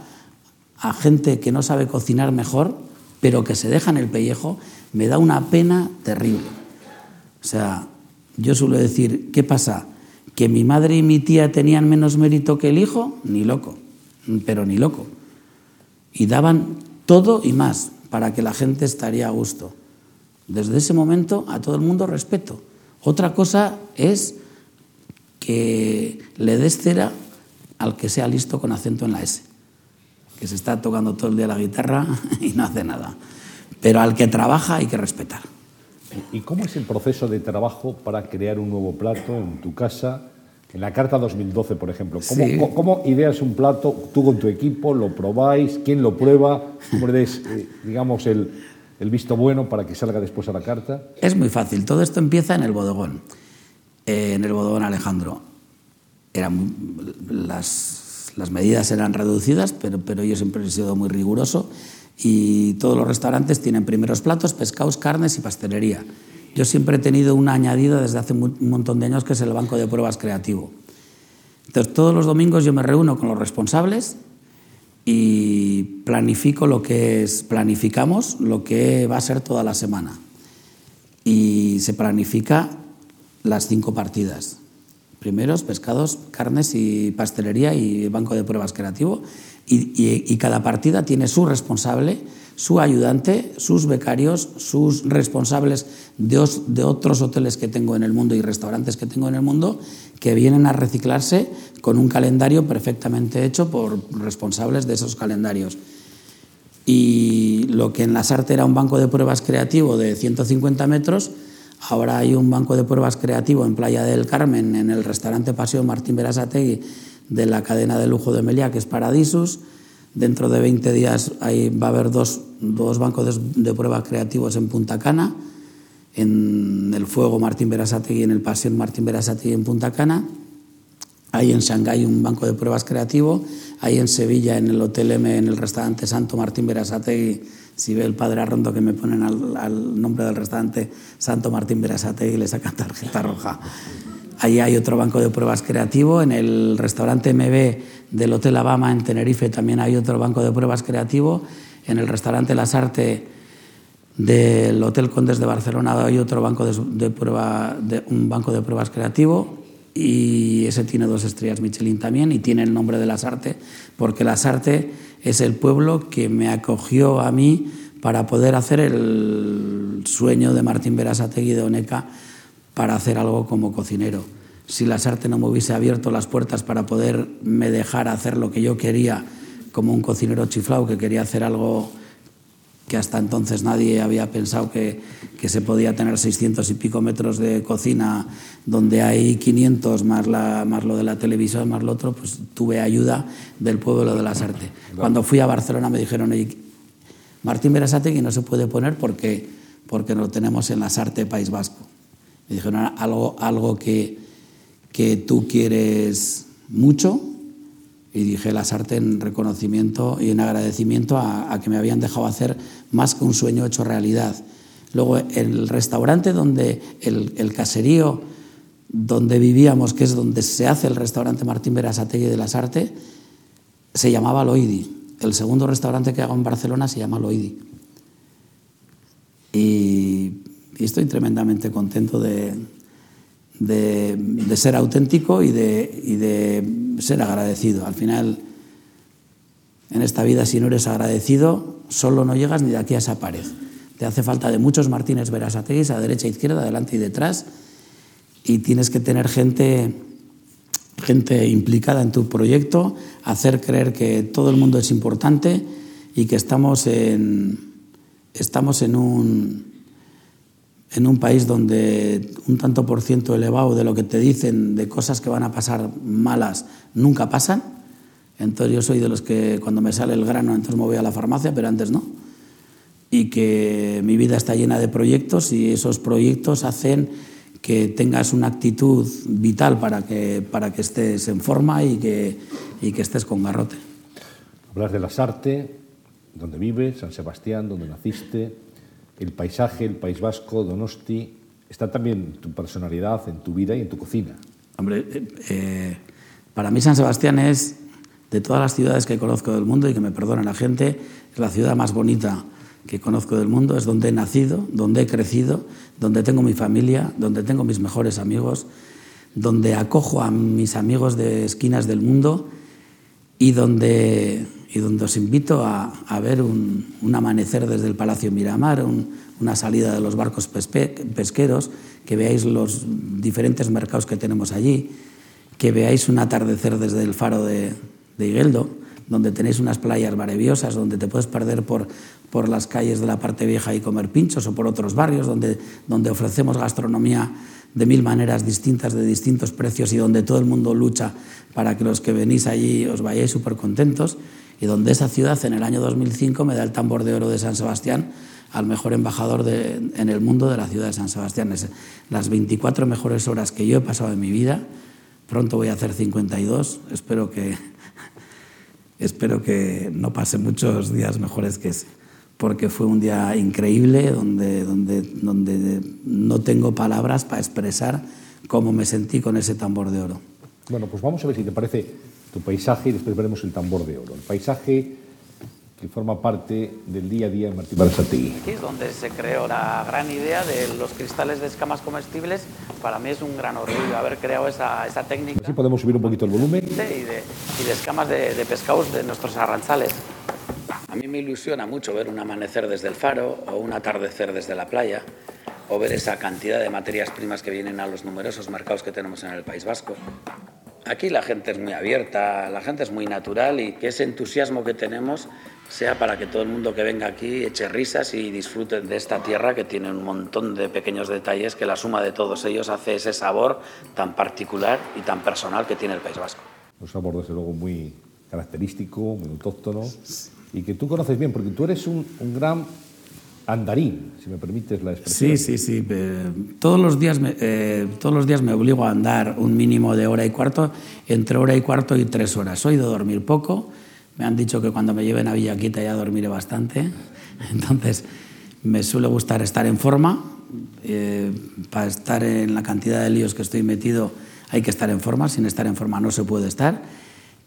a gente que no sabe cocinar mejor, pero que se deja en el pellejo, me da una pena terrible. O sea, yo suelo decir, ¿qué pasa? ¿Que mi madre y mi tía tenían menos mérito que el hijo? Ni loco, pero ni loco. Y daban todo y más para que la gente estaría a gusto. Desde ese momento a todo el mundo respeto. Otra cosa es que le des cera al que sea listo con acento en la S, que se está tocando todo el día la guitarra (laughs) y no hace nada. Pero al que trabaja hay que respetar. ¿Y cómo es el proceso de trabajo para crear un nuevo plato en tu casa en la carta 2012, por ejemplo, ¿cómo, ideas un plato tú con tu equipo? ¿Lo probáis? ¿Quién lo prueba? ¿Cómo le eh, digamos, el, visto bueno para que salga después a la carta? Es muy fácil. Todo esto empieza en el bodegón, eh, en el bodegón Alejandro. Eran, las, las, medidas eran reducidas, pero, pero yo siempre he sido muy riguroso y todos los restaurantes tienen primeros platos, pescados, carnes y pastelería. Yo siempre he tenido una añadida desde hace un montón de años que es el banco de pruebas creativo. Entonces, todos los domingos yo me reúno con los responsables y planifico lo que es, planificamos lo que va a ser toda la semana. Y se planifica las cinco partidas. Primeros, pescados, carnes y pastelería y banco de pruebas creativo. y cada partida tiene su responsable su ayudante, sus becarios, sus responsables de, otros hoteles que tengo en el mundo y restaurantes que tengo en el mundo, que vienen a reciclarse con un calendario perfectamente hecho por responsables de esos calendarios. Y lo que en las artes era un banco de pruebas creativo de 150 metros, ahora hay un banco de pruebas creativo en Playa del Carmen, en el restaurante Paseo Martín Berasategui de la cadena de lujo de Meliá, que es Paradisus Dentro de 20 días va a haber dos, bancos de, pruebas creativos en Punta Cana, en el Fuego Martín Berasategui en el Pasión Martín Berasategui en Punta Cana. Hay en Shanghái un banco de pruebas creativo. Hay en Sevilla, en el Hotel M, en el restaurante Santo Martín Berasategui, si ve el padre Arrondo que me ponen al, al nombre del restaurante Santo Martín Berasategui, le sacan tarjeta roja. Ahí hay otro banco de pruebas creativo. En el restaurante MB del Hotel Abama en Tenerife también hay otro banco de pruebas creativo. En el restaurante Las Arte del Hotel Condes de Barcelona hay otro banco de, prueba, un banco de pruebas creativo y ese tiene dos estrellas Michelin también y tiene el nombre de Las Arte porque Las Arte es el pueblo que me acogió a mí para poder hacer el sueño de Martín Berasategui de Oneca para hacer algo como cocinero. Si la Sarte no me hubiese abierto las puertas para poderme dejar hacer lo que yo quería como un cocinero chiflado que quería hacer algo que hasta entonces nadie había pensado que, que, se podía tener 600 y pico metros de cocina donde hay 500 más, la, más lo de la televisión, más lo otro, pues tuve ayuda del pueblo de la Sarte. Cuando fui a Barcelona me dijeron, Martín que no se puede poner porque, porque lo tenemos en la Sarte País Vasco. Me dijeron algo, algo que, que tú quieres mucho y dije las artes en reconocimiento y en agradecimiento a, que me habían dejado hacer más que un sueño hecho realidad. Luego el restaurante donde el, caserío donde vivíamos, que es donde se hace el restaurante Martín Berasategui de las Artes, se llamaba Loidi. El segundo restaurante que hago en Barcelona se llama Loidi. Y, estoy tremendamente contento de, de, ser auténtico y de, y de ser agradecido. Al final, en esta vida, si no eres agradecido, solo no llegas ni de aquí a esa pared. Te hace falta de muchos Martínez Verasategui a derecha, izquierda, adelante y detrás. Y tienes que tener gente, gente implicada en tu proyecto, hacer creer que todo el mundo es importante y que estamos en, estamos en un, en un país donde un tanto por ciento elevado de lo que te dicen de cosas que van a pasar malas nunca pasan. Entonces yo soy de los que cuando me sale el grano entonces me voy a la farmacia, pero antes no. Y que mi vida está llena de proyectos y esos proyectos hacen que tengas una actitud vital para que, para que estés en forma y que, y que estés con garrote. Hablas de las artes, donde vives, San Sebastián, donde naciste, el paisaje, el País Vasco, Donosti, está también tu personalidad, en tu vida y en tu cocina. Hombre, eh, eh, para mí San Sebastián es, de todas las ciudades que conozco del mundo, y que me perdona la gente, es la ciudad más bonita que conozco del mundo, es donde he nacido, donde he crecido, donde tengo mi familia, donde tengo mis mejores amigos, donde acojo a mis amigos de esquinas del mundo y donde y donde os invito a, ver un, amanecer desde el Palacio Miramar, una salida de los barcos pesqueros, que veáis los diferentes mercados que tenemos allí, que veáis un atardecer desde el faro de, de Higueldo, donde tenéis unas playas maravillosas, donde te puedes perder por, por las calles de la parte vieja y comer pinchos, o por otros barrios, donde, donde ofrecemos gastronomía de mil maneras distintas, de distintos precios, y donde todo el mundo lucha para que los que venís allí os vayáis súper contentos y donde esa ciudad en el año 2005 me da el tambor de oro de San Sebastián al mejor embajador en el mundo de la ciudad de San Sebastián. Es las 24 mejores horas que yo he pasado en mi vida. Pronto voy a hacer 52. Espero que, (laughs) espero que no pase muchos días mejores que ese, porque fue un día increíble donde, donde, donde no tengo palabras para expresar cómo me sentí con ese tambor de oro. Bueno, pues vamos a ver si te parece tu paisaje y después veremos el tambor de oro. El paisaje que forma parte del día a día en Martí Barasategui. Aquí es donde se creó la gran idea de los cristales de escamas comestibles. Para mí es un gran orgullo haber creado esa, esa técnica. Así podemos subir un poquito el volumen. Y de, y de escamas de, de pescados de nuestros arranzales. A mí me ilusiona mucho ver un amanecer desde el faro o un atardecer desde la playa o ver esa cantidad de materias primas que vienen a los numerosos mercados que tenemos en el País Vasco. Aquí la gente es muy abierta, la gente es muy natural y que ese entusiasmo que tenemos sea para que todo el mundo que venga aquí eche risas y disfrute de esta tierra que tiene un montón de pequeños detalles que la suma de todos ellos hace ese sabor tan particular y tan personal que tiene el País Vasco. Un sabor desde luego muy característico, muy autóctono y que tú conoces bien porque tú eres un, un gran andarín, si me permites la expresión. Sí, sí, sí. Todos los, días me, eh, todos los días me obligo a andar un mínimo de hora y cuarto, entre hora y cuarto y tres horas. Soy de dormir poco. Me han dicho que cuando me lleven a Villaquita ya dormiré bastante. (laughs) Entonces, me suele gustar estar en forma. Eh, para estar en la cantidad de líos que estoy metido hay que estar en forma. Sin estar en forma no se puede estar.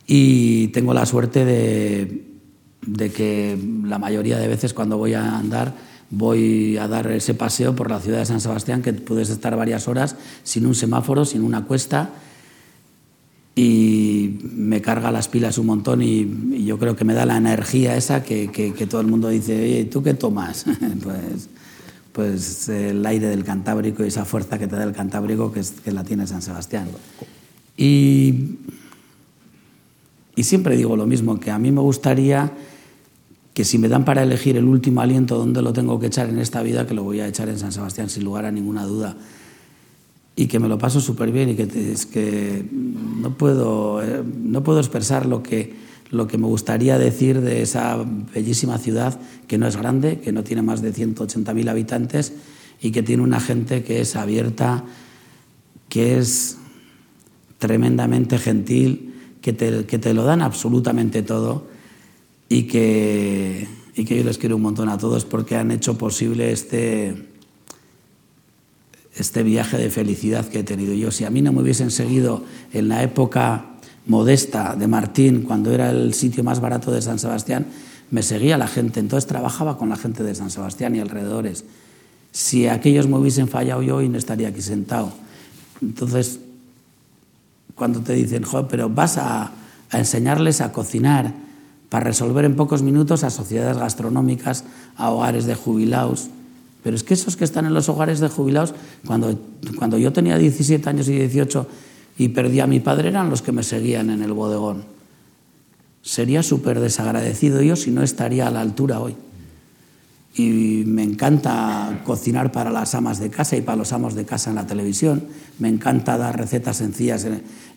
Y tengo la suerte de, de que la mayoría de veces cuando voy a andar voy a dar ese paseo por la ciudad de San Sebastián, que puedes estar varias horas sin un semáforo, sin una cuesta, y me carga las pilas un montón y, yo creo que me da la energía esa que, todo el mundo dice, oye, ¿tú qué tomas? (laughs) pues, pues el aire del Cantábrico y esa fuerza que te da el Cantábrico que, que la tiene San Sebastián. Y, y siempre digo lo mismo, que a mí me gustaría que si me dan para elegir el último aliento donde lo tengo que echar en esta vida, que lo voy a echar en San Sebastián sin lugar a ninguna duda. Y que me lo paso súper bien y que, es que no puedo, eh, no puedo expresar lo que, lo que me gustaría decir de esa bellísima ciudad que no es grande, que no tiene más de 180.000 habitantes y que tiene una gente que es abierta, que es tremendamente gentil, que te, que te lo dan absolutamente todo y que, y que yo les quiero un montón a todos porque han hecho posible este, este viaje de felicidad que he tenido yo. Si a mí no me hubiesen seguido en la época modesta de Martín, cuando era el sitio más barato de San Sebastián, me seguía la gente, entonces trabajaba con la gente de San Sebastián y alrededores. Si aquellos me hubiesen fallado yo, hoy no estaría aquí sentado. Entonces, cuando te dicen, joder, pero vas a, a enseñarles a cocinar para resolver en pocos minutos a sociedades gastronómicas, a hogares de jubilados, pero es que esos que están en los hogares de jubilados, cuando, cuando yo tenía 17 años y 18 y perdí a mi padre, eran los que me seguían en el bodegón. Sería súper desagradecido yo si no estaría a la altura hoy. Y me encanta cocinar para las amas de casa y para los amos de casa en la televisión. Me encanta dar recetas sencillas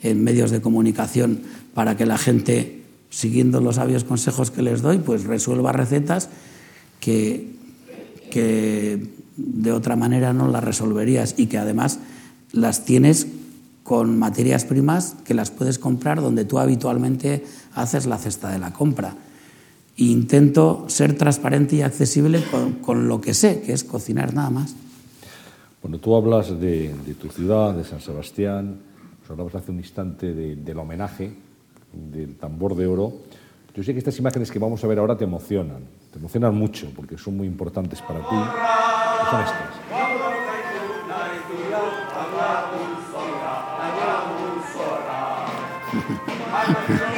en, medios de comunicación para que la gente, siguiendo los sabios consejos que les doy, pues resuelva recetas que que de otra manera no las resolverías y que además las tienes con materias primas que las puedes comprar donde tú habitualmente haces la cesta de la compra. E intento ser transparente y accesible con, con, lo que sé, que es cocinar nada más. Bueno, tú hablas de, de tu ciudad, de San Sebastián, nos hablabas hace un instante de, del homenaje, del tambor de oro. Yo sé que estas imágenes que vamos a ver ahora te emocionan, te emocionan mucho porque son muy importantes para ti. Son estas. (laughs)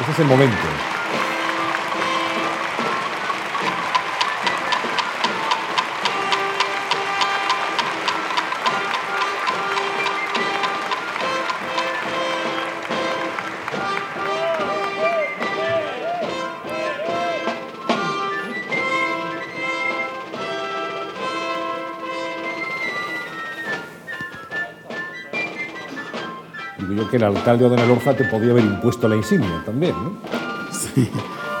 Ese es el momento. Digo yo que el alcalde de Nelorza te podía haber impuesto la insignia también, ¿no? Sí.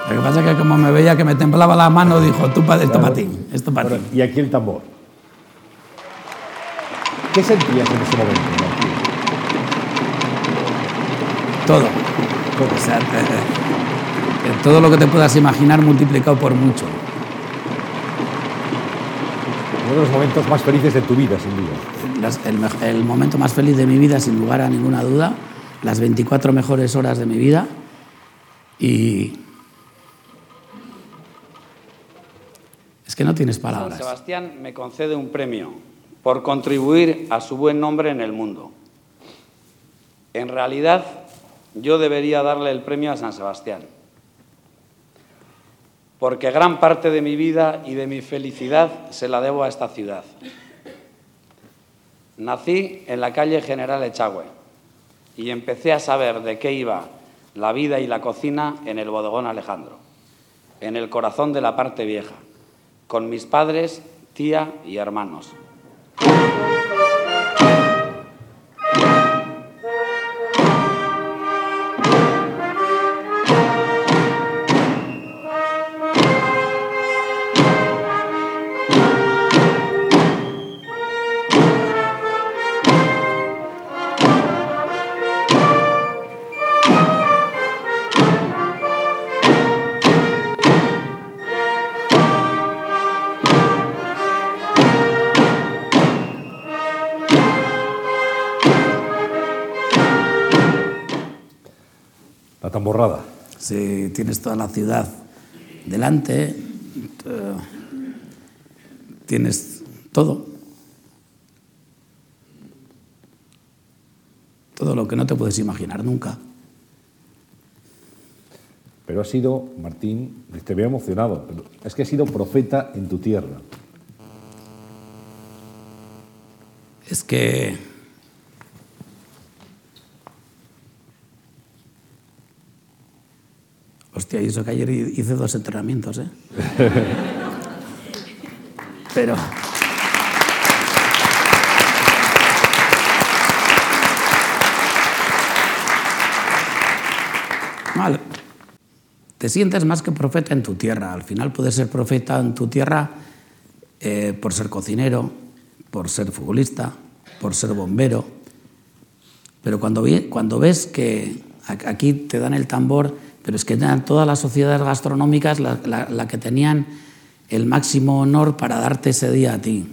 Lo que pasa es que como me veía que me temblaba la mano, dijo, tú esto Claro. para ti, esto para ti. Y aquí el tambor. ¿Qué sentías en ese momento? Martín? Todo. O sea, te- te- todo lo que te puedas imaginar multiplicado por mucho. Uno de los momentos más felices de tu vida, sin duda. Las- el, el momento más feliz de mi vida, sin lugar a ninguna duda, las 24 mejores horas de mi vida y... Es que no tienes San palabras. Sebastián me concede un premio por contribuir a su buen nombre en el mundo. En realidad, yo debería darle el premio a San Sebastián, porque gran parte de mi vida y de mi felicidad se la debo a esta ciudad. Nací en la calle General Echagüe y empecé a saber de qué iba la vida y la cocina en el bodegón Alejandro, en el corazón de la parte vieja, con mis padres, tía y hermanos. Tienes toda la ciudad delante, eh, tienes todo. Todo lo que no te puedes imaginar nunca. Pero has sido, Martín, te veo emocionado, pero es que has sido profeta en tu tierra. Es que Hostia, y eso que ayer hice dos entrenamientos, ¿eh? (laughs) Pero... Vale. te sientes más que profeta en tu tierra. Al final puedes ser profeta en tu tierra eh, por ser cocinero, por ser futbolista, por ser bombero. Pero cuando, cuando ves que aquí te dan el tambor, pero es que todas las sociedades gastronómicas la que tenían el máximo honor para darte ese día a ti,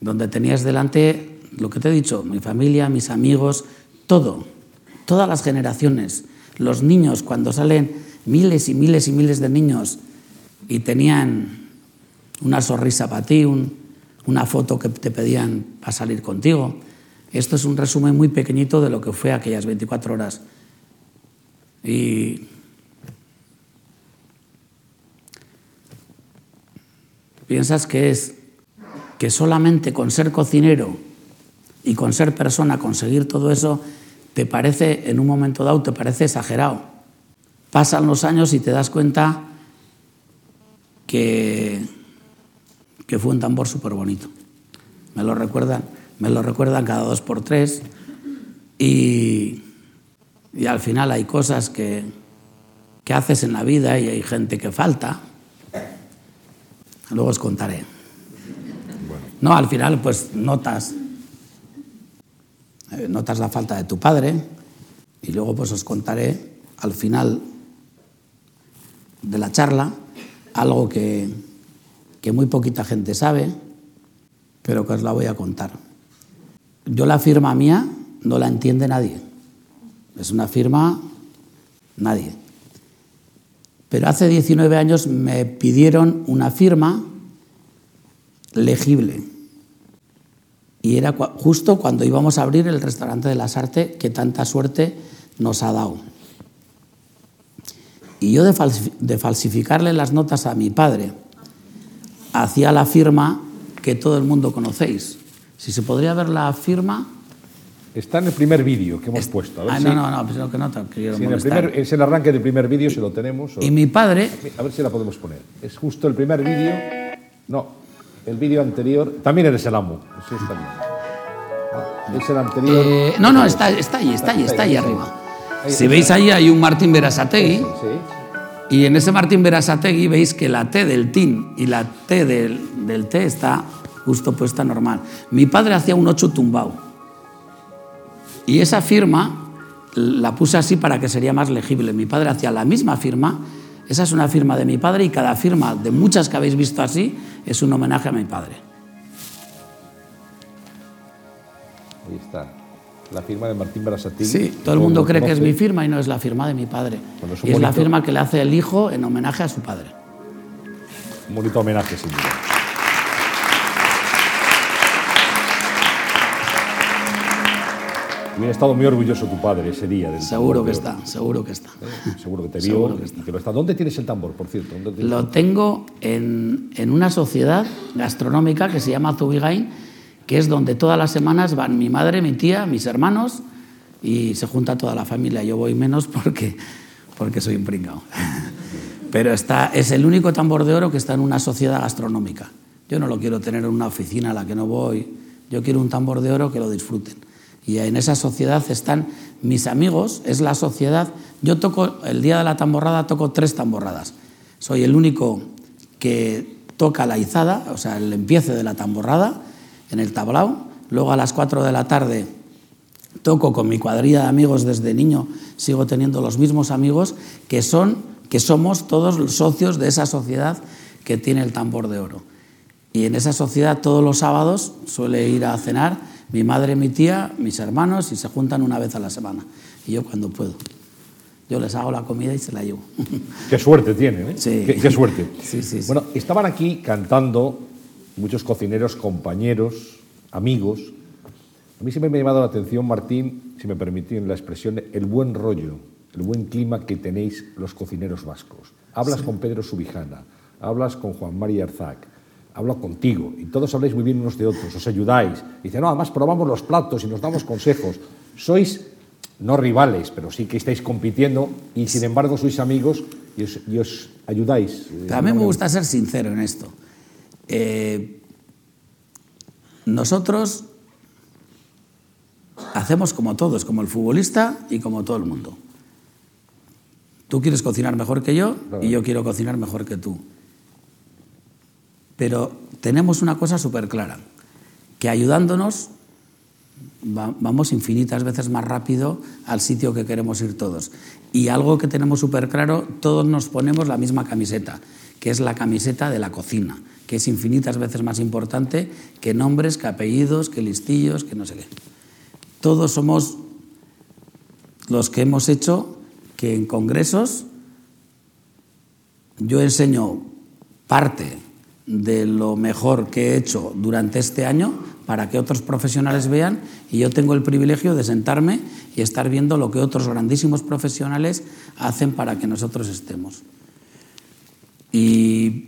donde tenías delante lo que te he dicho, mi familia, mis amigos, todo, todas las generaciones, los niños, cuando salen miles y miles y miles de niños y tenían una sonrisa para ti, una foto que te pedían para salir contigo. Esto es un resumen muy pequeñito de lo que fue aquellas 24 horas. Y piensas que es que solamente con ser cocinero y con ser persona conseguir todo eso, te parece, en un momento dado, te parece exagerado. Pasan los años y te das cuenta que, que fue un tambor súper bonito. Me lo recuerdan, me lo recuerdan cada dos por tres y, y al final hay cosas que, que haces en la vida y hay gente que falta. Luego os contaré. No, al final pues notas eh, notas la falta de tu padre y luego pues os contaré al final de la charla algo que, que muy poquita gente sabe, pero que os la voy a contar. Yo la firma mía no la entiende nadie. Es una firma nadie. Pero hace 19 años me pidieron una firma legible. Y era justo cuando íbamos a abrir el restaurante de las artes que tanta suerte nos ha dado. Y yo de, falsificarle las notas a mi padre, hacía la firma que todo el mundo conocéis. Si se podría ver la firma... Está en el primer vídeo que hemos puesto. A ver ah, no, no, no, pero que no quiero sí, Es el arranque del primer vídeo, si lo tenemos. Y mi padre... A ver si la podemos poner. Es justo el primer vídeo. No, el vídeo anterior. También eres el amo. Eso está bien. Ah, es el anterior. Eh, no, no, está, está ahí, está ahí, está ahí arriba. Si veis ahí hay un Martín Berasategui. Sí, Y en ese Martín Berasategui veis que la T del TIN y la T del, del T está justo puesta normal. Mi padre hacía un 8 tumbao. Y esa firma la puse así para que sería más legible. Mi padre hacía la misma firma esa es una firma de mi padre y cada firma de muchas que habéis visto así es un homenaje a mi padre. Ahí está. La firma de Martín Berasategui. Sí, todo el mundo cree que es mi firma y no es la firma de mi padre. Es y es la firma que le hace el hijo en homenaje a su padre. Un bonito homenaje, sin duda. Hubiera estado muy orgulloso tu padre ese día. Del seguro que está, seguro que está. Eh, seguro que te vio que, lo está. ¿Dónde tienes el tambor, por cierto? lo tengo en, en, una sociedad gastronómica que se llama Zubigain, que es donde todas las semanas van mi madre, mi tía, mis hermanos y se junta toda la familia. Yo voy menos porque, porque soy un pringao. (laughs) Pero está, es el único tambor de oro que está en una sociedad gastronómica. Yo no lo quiero tener en una oficina a la que no voy. Yo quiero un tambor de oro que lo disfruten. Y en esa sociedad están mis amigos, es la sociedad. Yo toco, el día de la tamborrada toco tres tamborradas. Soy el único que toca la izada, o sea, el empiece de la tamborrada en el tablao. Luego a las cuatro de la tarde toco con mi cuadrilla de amigos desde niño, sigo teniendo los mismos amigos que son, que somos todos los socios de esa sociedad que tiene el tambor de oro. Y en esa sociedad todos los sábados suele ir a cenar mi madre, mi tía, mis hermanos y se juntan una vez a la semana. Y yo cuando puedo. Yo les hago la comida y se la llevo. (laughs) Qué suerte tienen, ¿eh? Sí. Qué, suerte. (laughs) Sí, sí, Bueno, estaban aquí cantando muchos cocineros, compañeros, amigos. A mí siempre me ha llamado la atención, Martín, si me permiten la expresión, el buen rollo, el buen clima que tenéis los cocineros vascos. Hablas con Pedro Subijana, hablas con Juan María Arzac, hablo contigo y todos habláis muy bien unos de otros, os ayudáis. Dice, no, además probamos los platos y nos damos consejos. Sois no rivales, pero sí que estáis compitiendo y sin embargo sois amigos y os, ayudáis. a mí me gusta ser sincero en esto. Eh, nosotros hacemos como todos, como el futbolista y como todo el mundo. Tú quieres cocinar mejor que yo y yo quiero cocinar mejor que tú. Pero tenemos una cosa súper clara, que ayudándonos vamos infinitas veces más rápido al sitio que queremos ir todos. Y algo que tenemos súper claro, todos nos ponemos la misma camiseta, que es la camiseta de la cocina, que es infinitas veces más importante que nombres, que apellidos, que listillos, que no sé qué. Todos somos los que hemos hecho que en congresos yo enseño parte de lo mejor que he hecho durante este año para que otros profesionales vean y yo tengo el privilegio de sentarme y estar viendo lo que otros grandísimos profesionales hacen para que nosotros estemos. Y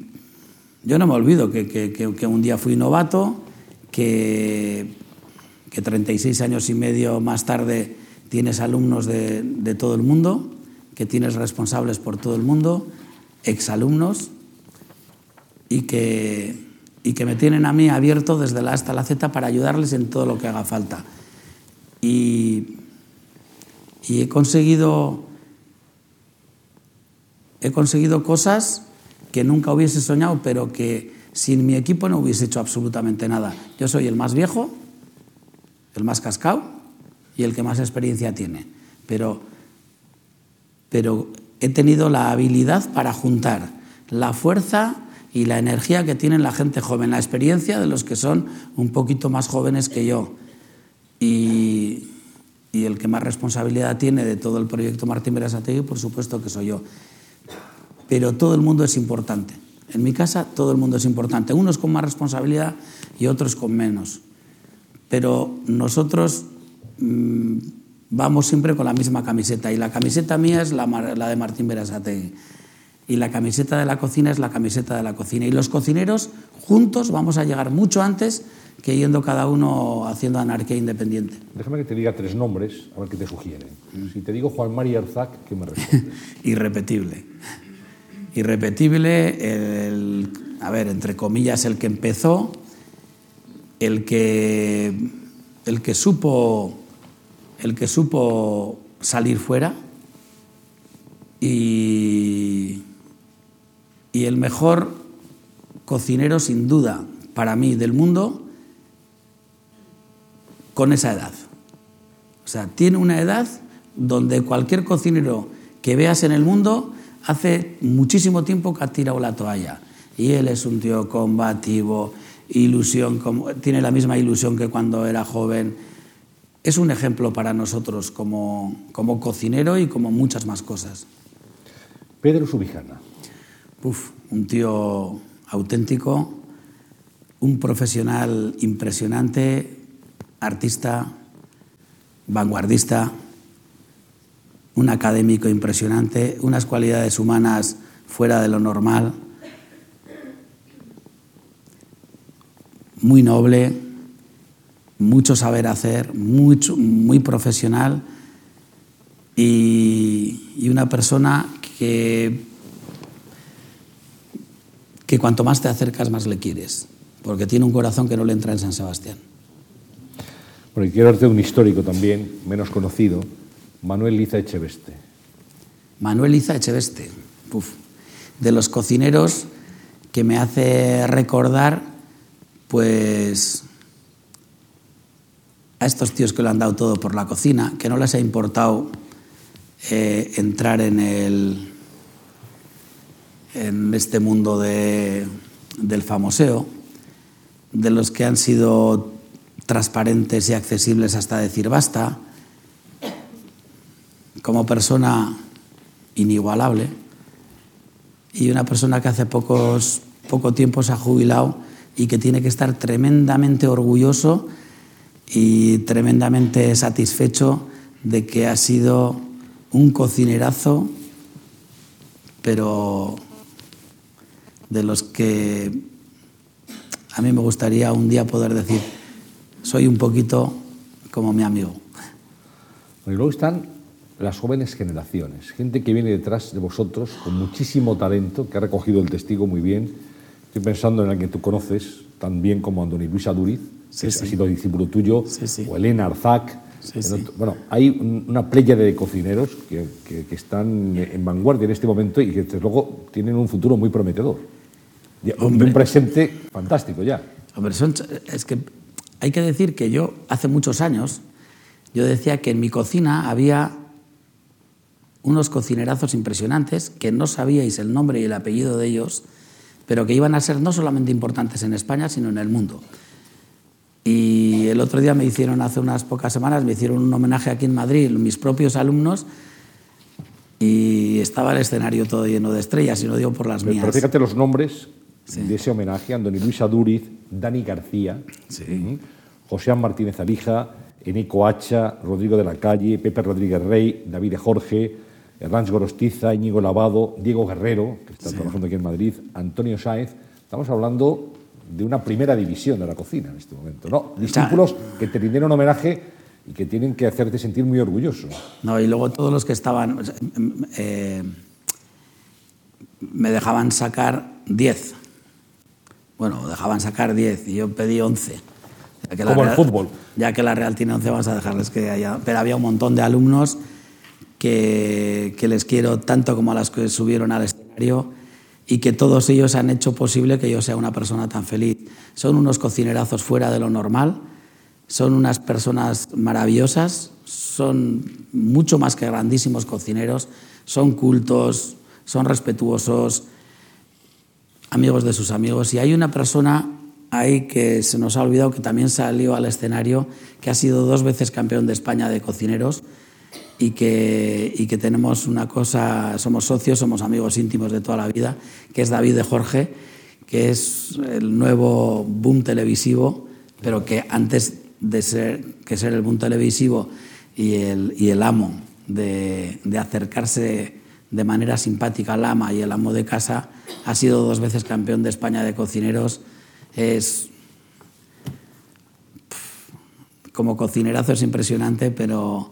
yo no me olvido que, un día fui novato, que, que 36 años y medio más tarde tienes alumnos de, de todo el mundo, que tienes responsables por todo el mundo, exalumnos, y que, y que me tienen a mí abierto desde la A hasta la Z para ayudarles en todo lo que haga falta. Y, y he conseguido he conseguido cosas que nunca hubiese soñado, pero que sin mi equipo no hubiese hecho absolutamente nada. Yo soy el más viejo, el más cascado y el que más experiencia tiene, pero, pero he tenido la habilidad para juntar la fuerza y la energía que tiene la gente joven, la experiencia de los que son un poquito más jóvenes que yo. Y, y el que más responsabilidad tiene de todo el proyecto Martín Berasategui, por supuesto que soy yo. Pero todo el mundo es importante. En mi casa todo el mundo es importante, unos con más responsabilidad y otros con menos. Pero nosotros mmm, vamos siempre con la misma camiseta y la camiseta mía es la, la de Martín Berasategui y la camiseta de la cocina es la camiseta de la cocina. Y los cocineros juntos vamos a llegar mucho antes que yendo cada uno haciendo anarquía independiente. Déjame que te diga tres nombres, a ver qué te sugieren. Si te digo Juan María Arzac, ¿qué me respondes? (laughs) Irrepetible. Irrepetible, el, a ver, entre comillas, el que empezó, el que, el que supo, el que supo salir fuera y y el mejor cocinero sin duda para mí del mundo con esa edad. O sea, tiene una edad donde cualquier cocinero que veas en el mundo hace muchísimo tiempo que ha tirado la toalla. Y él es un tío combativo, ilusión, tiene la misma ilusión que cuando era joven. Es un ejemplo para nosotros como, como cocinero y como muchas más cosas. Pedro Subijana un tío auténtico, un profesional impresionante, artista, vanguardista, un académico impresionante, unas cualidades humanas fuera de lo normal, muy noble, mucho saber hacer, mucho, muy profesional y, y una persona que que cuanto más te acercas, más le quieres, porque tiene un corazón que no le entra en San Sebastián. Bueno, y quiero darte un histórico también, menos conocido, Manuel Liza Echeveste. Manuel Liza Echeveste, de los cocineros que me hace recordar, pues, a estos tíos que lo han dado todo por la cocina, que no les ha importado eh, entrar en el, en este mundo de, del famoseo, de los que han sido transparentes y accesibles hasta decir basta, como persona inigualable y una persona que hace pocos, poco tiempo se ha jubilado y que tiene que estar tremendamente orgulloso y tremendamente satisfecho de que ha sido un cocinerazo, pero de los que a mí me gustaría un día poder decir, soy un poquito como mi amigo. Y luego están las jóvenes generaciones, gente que viene detrás de vosotros con muchísimo talento, que ha recogido el testigo muy bien. Estoy pensando en el que tú conoces tan bien como Andoni Luis Aduriz, que ha sido discípulo tuyo, o Elena Arzac, otro- bueno, hay un- una playa de cocineros que, que- que están en vanguardia en este momento y que desde luego tienen un futuro muy prometedor. Un presente fantástico ya. Hombre, son es que hay que decir que yo hace muchos años yo decía que en mi cocina había unos cocinerazos impresionantes que no sabíais el nombre y el apellido de ellos, pero que iban a ser no solamente importantes en España, sino en el mundo. Y el otro día me hicieron, hace unas pocas semanas, me hicieron un homenaje aquí en Madrid, mis propios alumnos, y estaba el escenario todo lleno de estrellas, y no digo por las Pero, mías. pero fíjate los nombres de ese homenaje: Andoni Luis Adúriz, Dani García, ujú, José Martínez Alija, Eneco Hacha, Rodrigo de la Calle, Pepe Rodríguez Rey, David Jorge, Hernán Gorostiza, Íñigo Lavado, Diego Guerrero, que está trabajando aquí en Madrid, Antonio Sáez. Estamos hablando de una primera división de la cocina en este momento, ¿no? Discípulos que te rindieron homenaje y que tienen que hacerte sentir muy orgulloso. No, y luego todos los que estaban, eh, me dejaban sacar 10. Bueno, dejaban sacar 10 y yo pedí 11. Ya que la Como el Real- fútbol. Ya que la Real tiene 11, vamos a dejarles que haya. Pero había un montón de alumnos que, que les quiero tanto como a las que subieron al escenario y que todos ellos han hecho posible que yo sea una persona tan feliz. Son unos cocinerazos fuera de lo normal, son unas personas maravillosas, son mucho más que grandísimos cocineros, son cultos, son respetuosos, amigos de sus amigos. Y hay una persona ahí que se nos ha olvidado que también salió al escenario, que ha sido dos veces campeón de España de cocineros y que, y que tenemos una cosa, somos socios, somos amigos íntimos de toda la vida, que es David de Jorge, que es el nuevo boom televisivo, pero que antes de ser, que ser el boom televisivo y el, y el amo de, de acercarse de manera simpática al ama y el amo de casa, ha sido dos veces campeón de España de cocineros, es como cocinerazo es impresionante, pero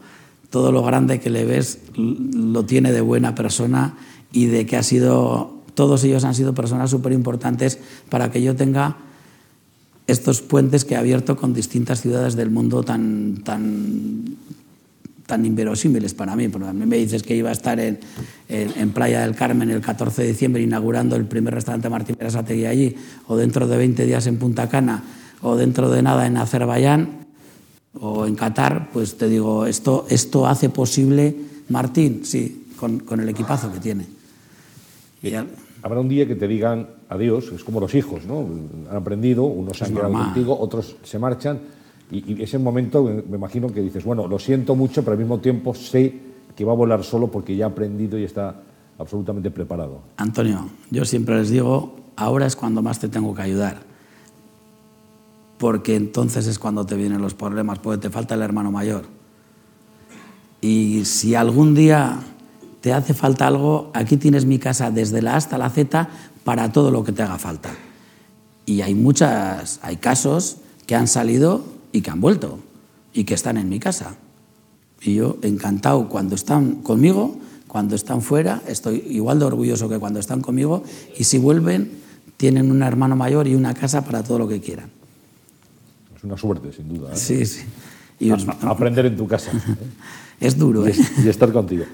todo lo grande que le ves lo tiene de buena persona y de que ha sido, todos ellos han sido personas súper importantes para que yo tenga estos puentes que he abierto con distintas ciudades del mundo tan, tan, tan inverosímiles para mí. Porque a mí me dices que iba a estar en, en- en Playa del Carmen el 14 de diciembre inaugurando el primer restaurante Martín Berasategui allí, o dentro de 20 días en Punta Cana, o dentro de nada en Azerbaiyán, o en Qatar, pues te digo, esto, esto hace posible Martín, sí, con, con el equipazo que tiene. Y ya- Habrá un día que te digan adiós, es como los hijos, ¿no? Han aprendido, unos se han quedado contigo, otros se marchan, y, y ese momento me, imagino que dices, bueno, lo siento mucho, pero al mismo tiempo sé que va a volar solo porque ya ha aprendido y está absolutamente preparado. Antonio, yo siempre les digo, ahora es cuando más te tengo que ayudar. Porque entonces es cuando te vienen los problemas, porque te falta el hermano mayor. Y si algún día te hace falta algo, aquí tienes mi casa desde la A hasta la Z para todo lo que te haga falta. Y hay muchas, hay casos que han salido y que han vuelto y que están en mi casa. Y yo encantado cuando están conmigo, cuando están fuera, estoy igual de orgulloso que cuando están conmigo y si vuelven tienen un hermano mayor y una casa para todo lo que quieran. Es una suerte, sin duda. ¿eh? Sí, sí. Y os- aprender en tu casa ¿eh? (laughs) es duro, ¿eh? y estar contigo.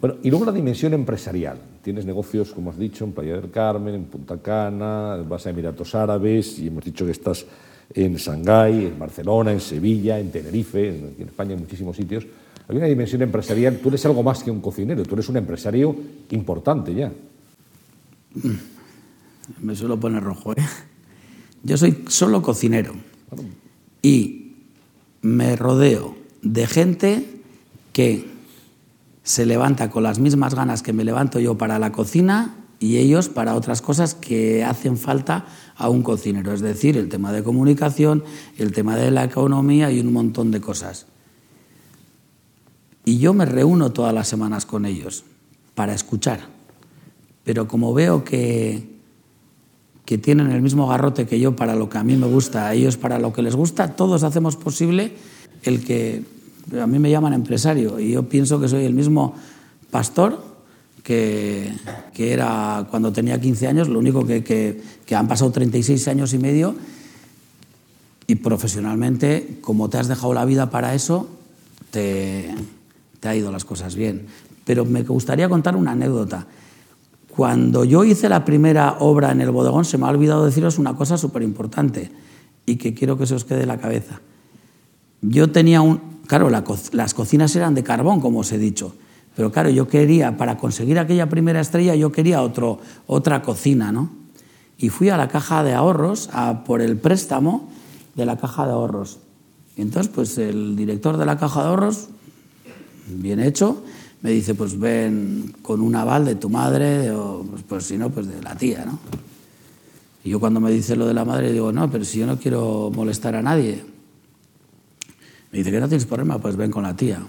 Bueno, y luego la dimensión empresarial. Tienes negocios, como has dicho, en Playa del Carmen, en Punta Cana, vas a Emiratos Árabes y hemos dicho que estás en Shanghái, en Barcelona, en Sevilla, en Tenerife, en, España, en muchísimos sitios. Hay una dimensión empresarial. Tú eres algo más que un cocinero, tú eres un empresario importante ya. Me suelo poner rojo, ¿eh? Yo soy solo cocinero y me rodeo de gente que se levanta con las mismas ganas que me levanto yo para la cocina y ellos para otras cosas que hacen falta a un cocinero, es decir, el tema de comunicación, el tema de la economía y un montón de cosas. Y yo me reúno todas las semanas con ellos para escuchar, pero como veo que que tienen el mismo garrote que yo para lo que a mí me gusta, a ellos para lo que les gusta, todos hacemos posible el que a mí me llaman empresario. Y yo pienso que soy el mismo pastor que, que era cuando tenía 15 años, lo único que, que, que han pasado 36 años y medio y profesionalmente, como te has dejado la vida para eso, te, te ha ido las cosas bien. Pero me gustaría contar una anécdota. Cuando yo hice la primera obra en el bodegón, se me ha olvidado deciros una cosa súper importante y que quiero que se os quede en la cabeza. Yo tenía un... Claro, las cocinas eran de carbón, como os he dicho, pero claro, yo quería, para conseguir aquella primera estrella, yo quería otro, otra cocina, ¿no? Y fui a la caja de ahorros a por el préstamo de la caja de ahorros. Y entonces, pues el director de la caja de ahorros, bien hecho, me dice, pues ven con un aval de tu madre, o pues, pues si no, pues de la tía, ¿no? Y yo cuando me dice lo de la madre digo, no, pero si yo no quiero molestar a nadie. Me dice que no tienes problema, pues ven con la tía.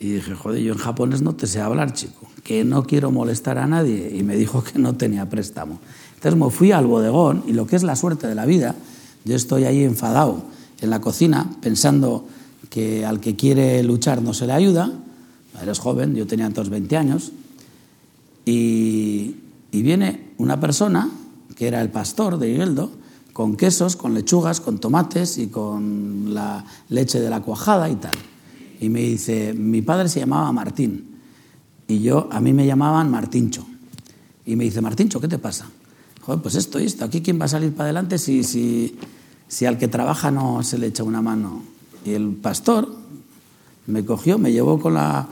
Y dije, joder, yo en japonés no te sé hablar, chico, que no quiero molestar a nadie. Y me dijo que no tenía préstamo. Entonces me fui al bodegón y lo que es la suerte de la vida, yo estoy ahí enfadado en la cocina pensando que al que quiere luchar no se le ayuda. Eres joven, yo tenía entonces 20 años. Y, y viene una persona que era el pastor de Higueldo, con quesos, con lechugas, con tomates y con la leche de la cuajada y tal. Y me dice, mi padre se llamaba Martín y yo, a mí me llamaban Martincho. Y me dice, Martincho, ¿qué te pasa? Joder, pues esto y esto, aquí quién va a salir para adelante si, si, si al que trabaja no se le echa una mano. Y el pastor me cogió, me llevó con la,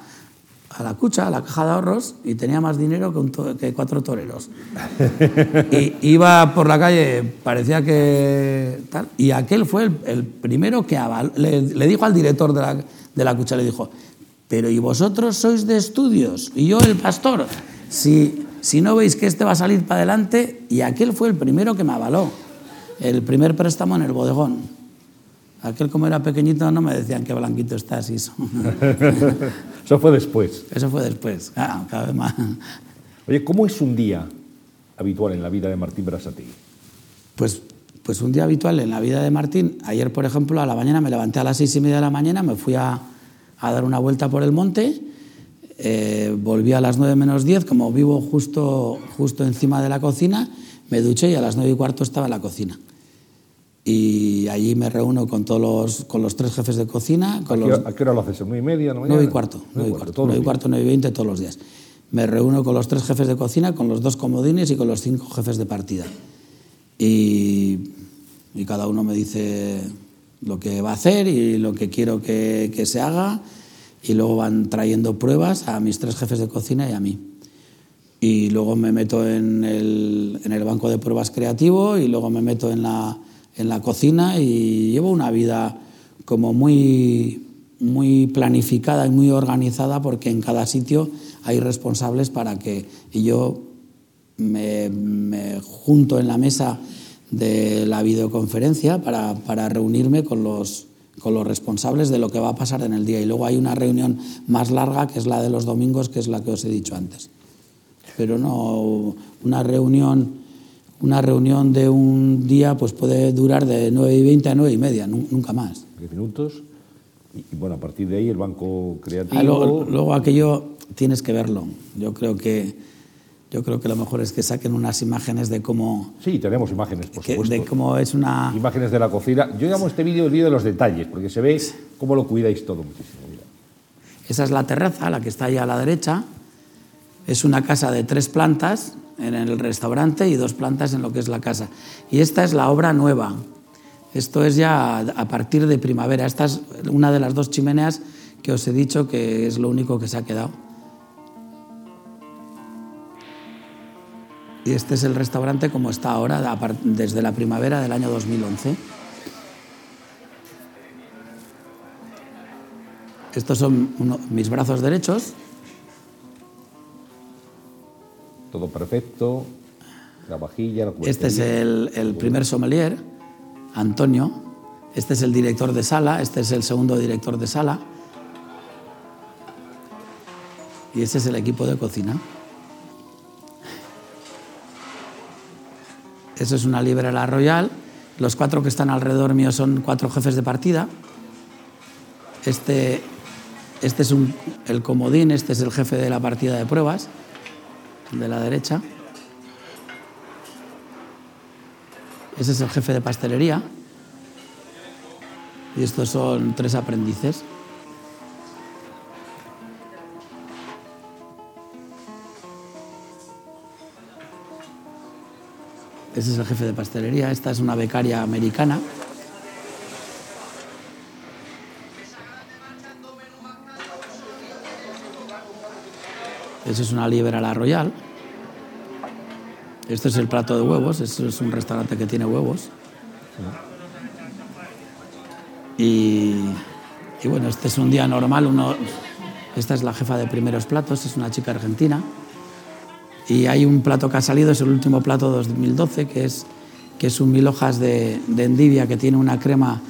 a la cucha, a la caja de ahorros, y tenía más dinero que, cuatro toreros. y iba por la calle, parecía que tal, y aquel fue el, primero que le, dijo al director de la, de la cucha, le dijo, pero ¿y vosotros sois de estudios? Y yo el pastor, si, si no veis que este va a salir para adelante, y aquel fue el primero que me avaló, el primer préstamo en el bodegón. Aquel como era pequeñito no me decían qué blanquito estás y eso. (laughs) eso fue después. Eso fue después, ah, cada vez más. Oye, ¿cómo es un día habitual en la vida de Martín Berasategui? Pues, pues un día habitual en la vida de Martín, ayer por ejemplo a la mañana me levanté a las seis y media de la mañana, me fui a, a dar una vuelta por el monte, eh, volví a las nueve menos diez, como vivo justo, justo encima de la cocina, me duché y a las nueve y cuarto estaba en la cocina y allí me reúno con todos los, con los tres jefes de cocina. Con ¿A, qué, hora lo haces? ¿Nueve y media? Nueve y cuarto. Nueve y cuarto, nueve y cuarto, nueve y veinte todos los días. Me reúno con los tres jefes de cocina, con los dos comodines y con los cinco jefes de partida. Y, y cada uno me dice lo que va a hacer y lo que quiero que, que se haga. Y luego van trayendo pruebas a mis tres jefes de cocina y a mí. Y luego me meto en el, en el banco de pruebas creativo y luego me meto en la en la cocina y llevo una vida como muy, muy planificada y muy organizada porque en cada sitio hay responsables para que y yo me, junto en la mesa de la videoconferencia para, para reunirme con los, con los responsables de lo que va a pasar en el día. Y luego hay una reunión más larga, que es la de los domingos, que es la que os he dicho antes. Pero no una reunión una reunión de un día pues puede durar de 9 y 20 a 9 y media, nunca más. 10 minutos. Y bueno, a partir de ahí el banco creativo. Ah, luego, aquello tienes que verlo. Yo creo que yo creo que lo mejor es que saquen unas imágenes de cómo. Sí, tenemos imágenes, por supuesto. De cómo es una. Imágenes de la cocina. Yo llamo este vídeo el vídeo de los detalles, porque se ve cómo lo cuidáis todo muchísimo. Esa es la terraza, la que está ahí a la derecha. Es una casa de tres plantas en el restaurante y dos plantas en lo que es la casa. Y esta es la obra nueva. Esto es ya a partir de primavera. Esta es una de las dos chimeneas que os he dicho que es lo único que se ha quedado. Y este es el restaurante como está ahora, desde la primavera del año 2011. Estos son mis brazos derechos todo perfecto, la vajilla, la Este es el, primer sommelier, Antonio. Este es el director de sala, este es el segundo director de sala. Y este es el equipo de cocina. Eso es una la royal. Los cuatro que están alrededor mío son cuatro jefes de partida. Este, este es el comodín, este es el jefe de la partida de pruebas de la derecha. Ese es el jefe de pastelería. Y estos son tres aprendices. Ese es el jefe de pastelería. Esta es una becaria americana. Esa es una liebre a la royal. Este es el plato de huevos. Este es un restaurante que tiene huevos. Y, y bueno, este es un día normal. Uno, esta es la jefa de primeros platos, es una chica argentina. Y hay un plato que ha salido, es el último plato de 2012, que es, que es un mil hojas de, endivia que tiene una crema,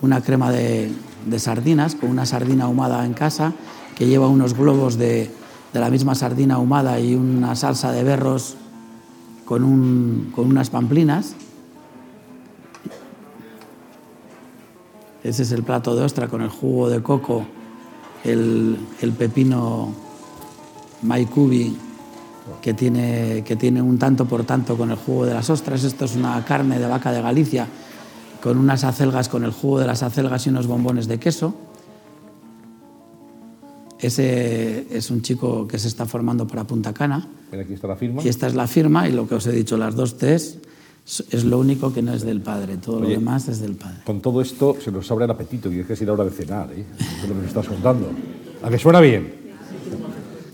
una crema de, de sardinas, con una sardina ahumada en casa, que lleva unos globos de, de la misma sardina ahumada y una salsa de berros con, un, con unas pamplinas. Ese es el plato de ostra con el jugo de coco, el, el pepino maikubi que tiene, que tiene un tanto por tanto con el jugo de las ostras. Esto es una carne de vaca de Galicia con unas acelgas con el jugo de las acelgas y unos bombones de queso. Ese es un chico que se está formando para Punta Cana. Aquí está la firma. Y esta es la firma y lo que os he dicho, las dos T's, es lo único que no es del padre. Todo Oye, lo demás es del padre. Con todo esto se nos abre el apetito y es que es hora de cenar, ¿eh? Es lo que nos estás contando. ¿A que suena bien?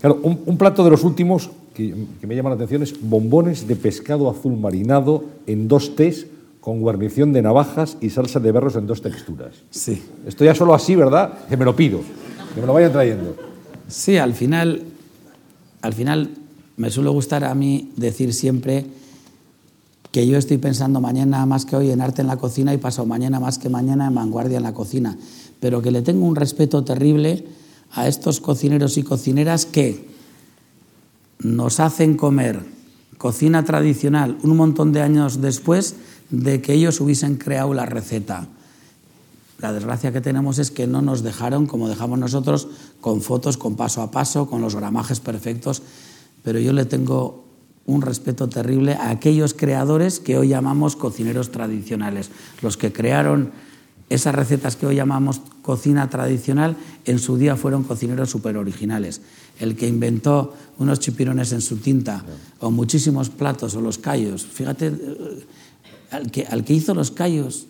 Claro, un, un plato de los últimos que, que me llama la atención es bombones de pescado azul marinado en dos tés con guarnición de navajas y salsa de berros en dos texturas. Sí. Esto ya solo así, ¿verdad? Que me lo pido, que me lo vayan trayendo. Sí, al final, al final me suele gustar a mí decir siempre que yo estoy pensando mañana más que hoy en arte en la cocina y pasado mañana más que mañana en vanguardia en la cocina, pero que le tengo un respeto terrible a estos cocineros y cocineras que nos hacen comer cocina tradicional un montón de años después de que ellos hubiesen creado la receta. La desgracia que tenemos es que no nos dejaron, como dejamos nosotros, con fotos, con paso a paso, con los gramajes perfectos, pero yo le tengo un respeto terrible a aquellos creadores que hoy llamamos cocineros tradicionales, los que crearon esas recetas que hoy llamamos cocina tradicional, en su día fueron cocineros súper originales. El que inventó unos chipirones en su tinta, o muchísimos platos, o los callos. Fíjate, eh, al que, al que hizo los callos,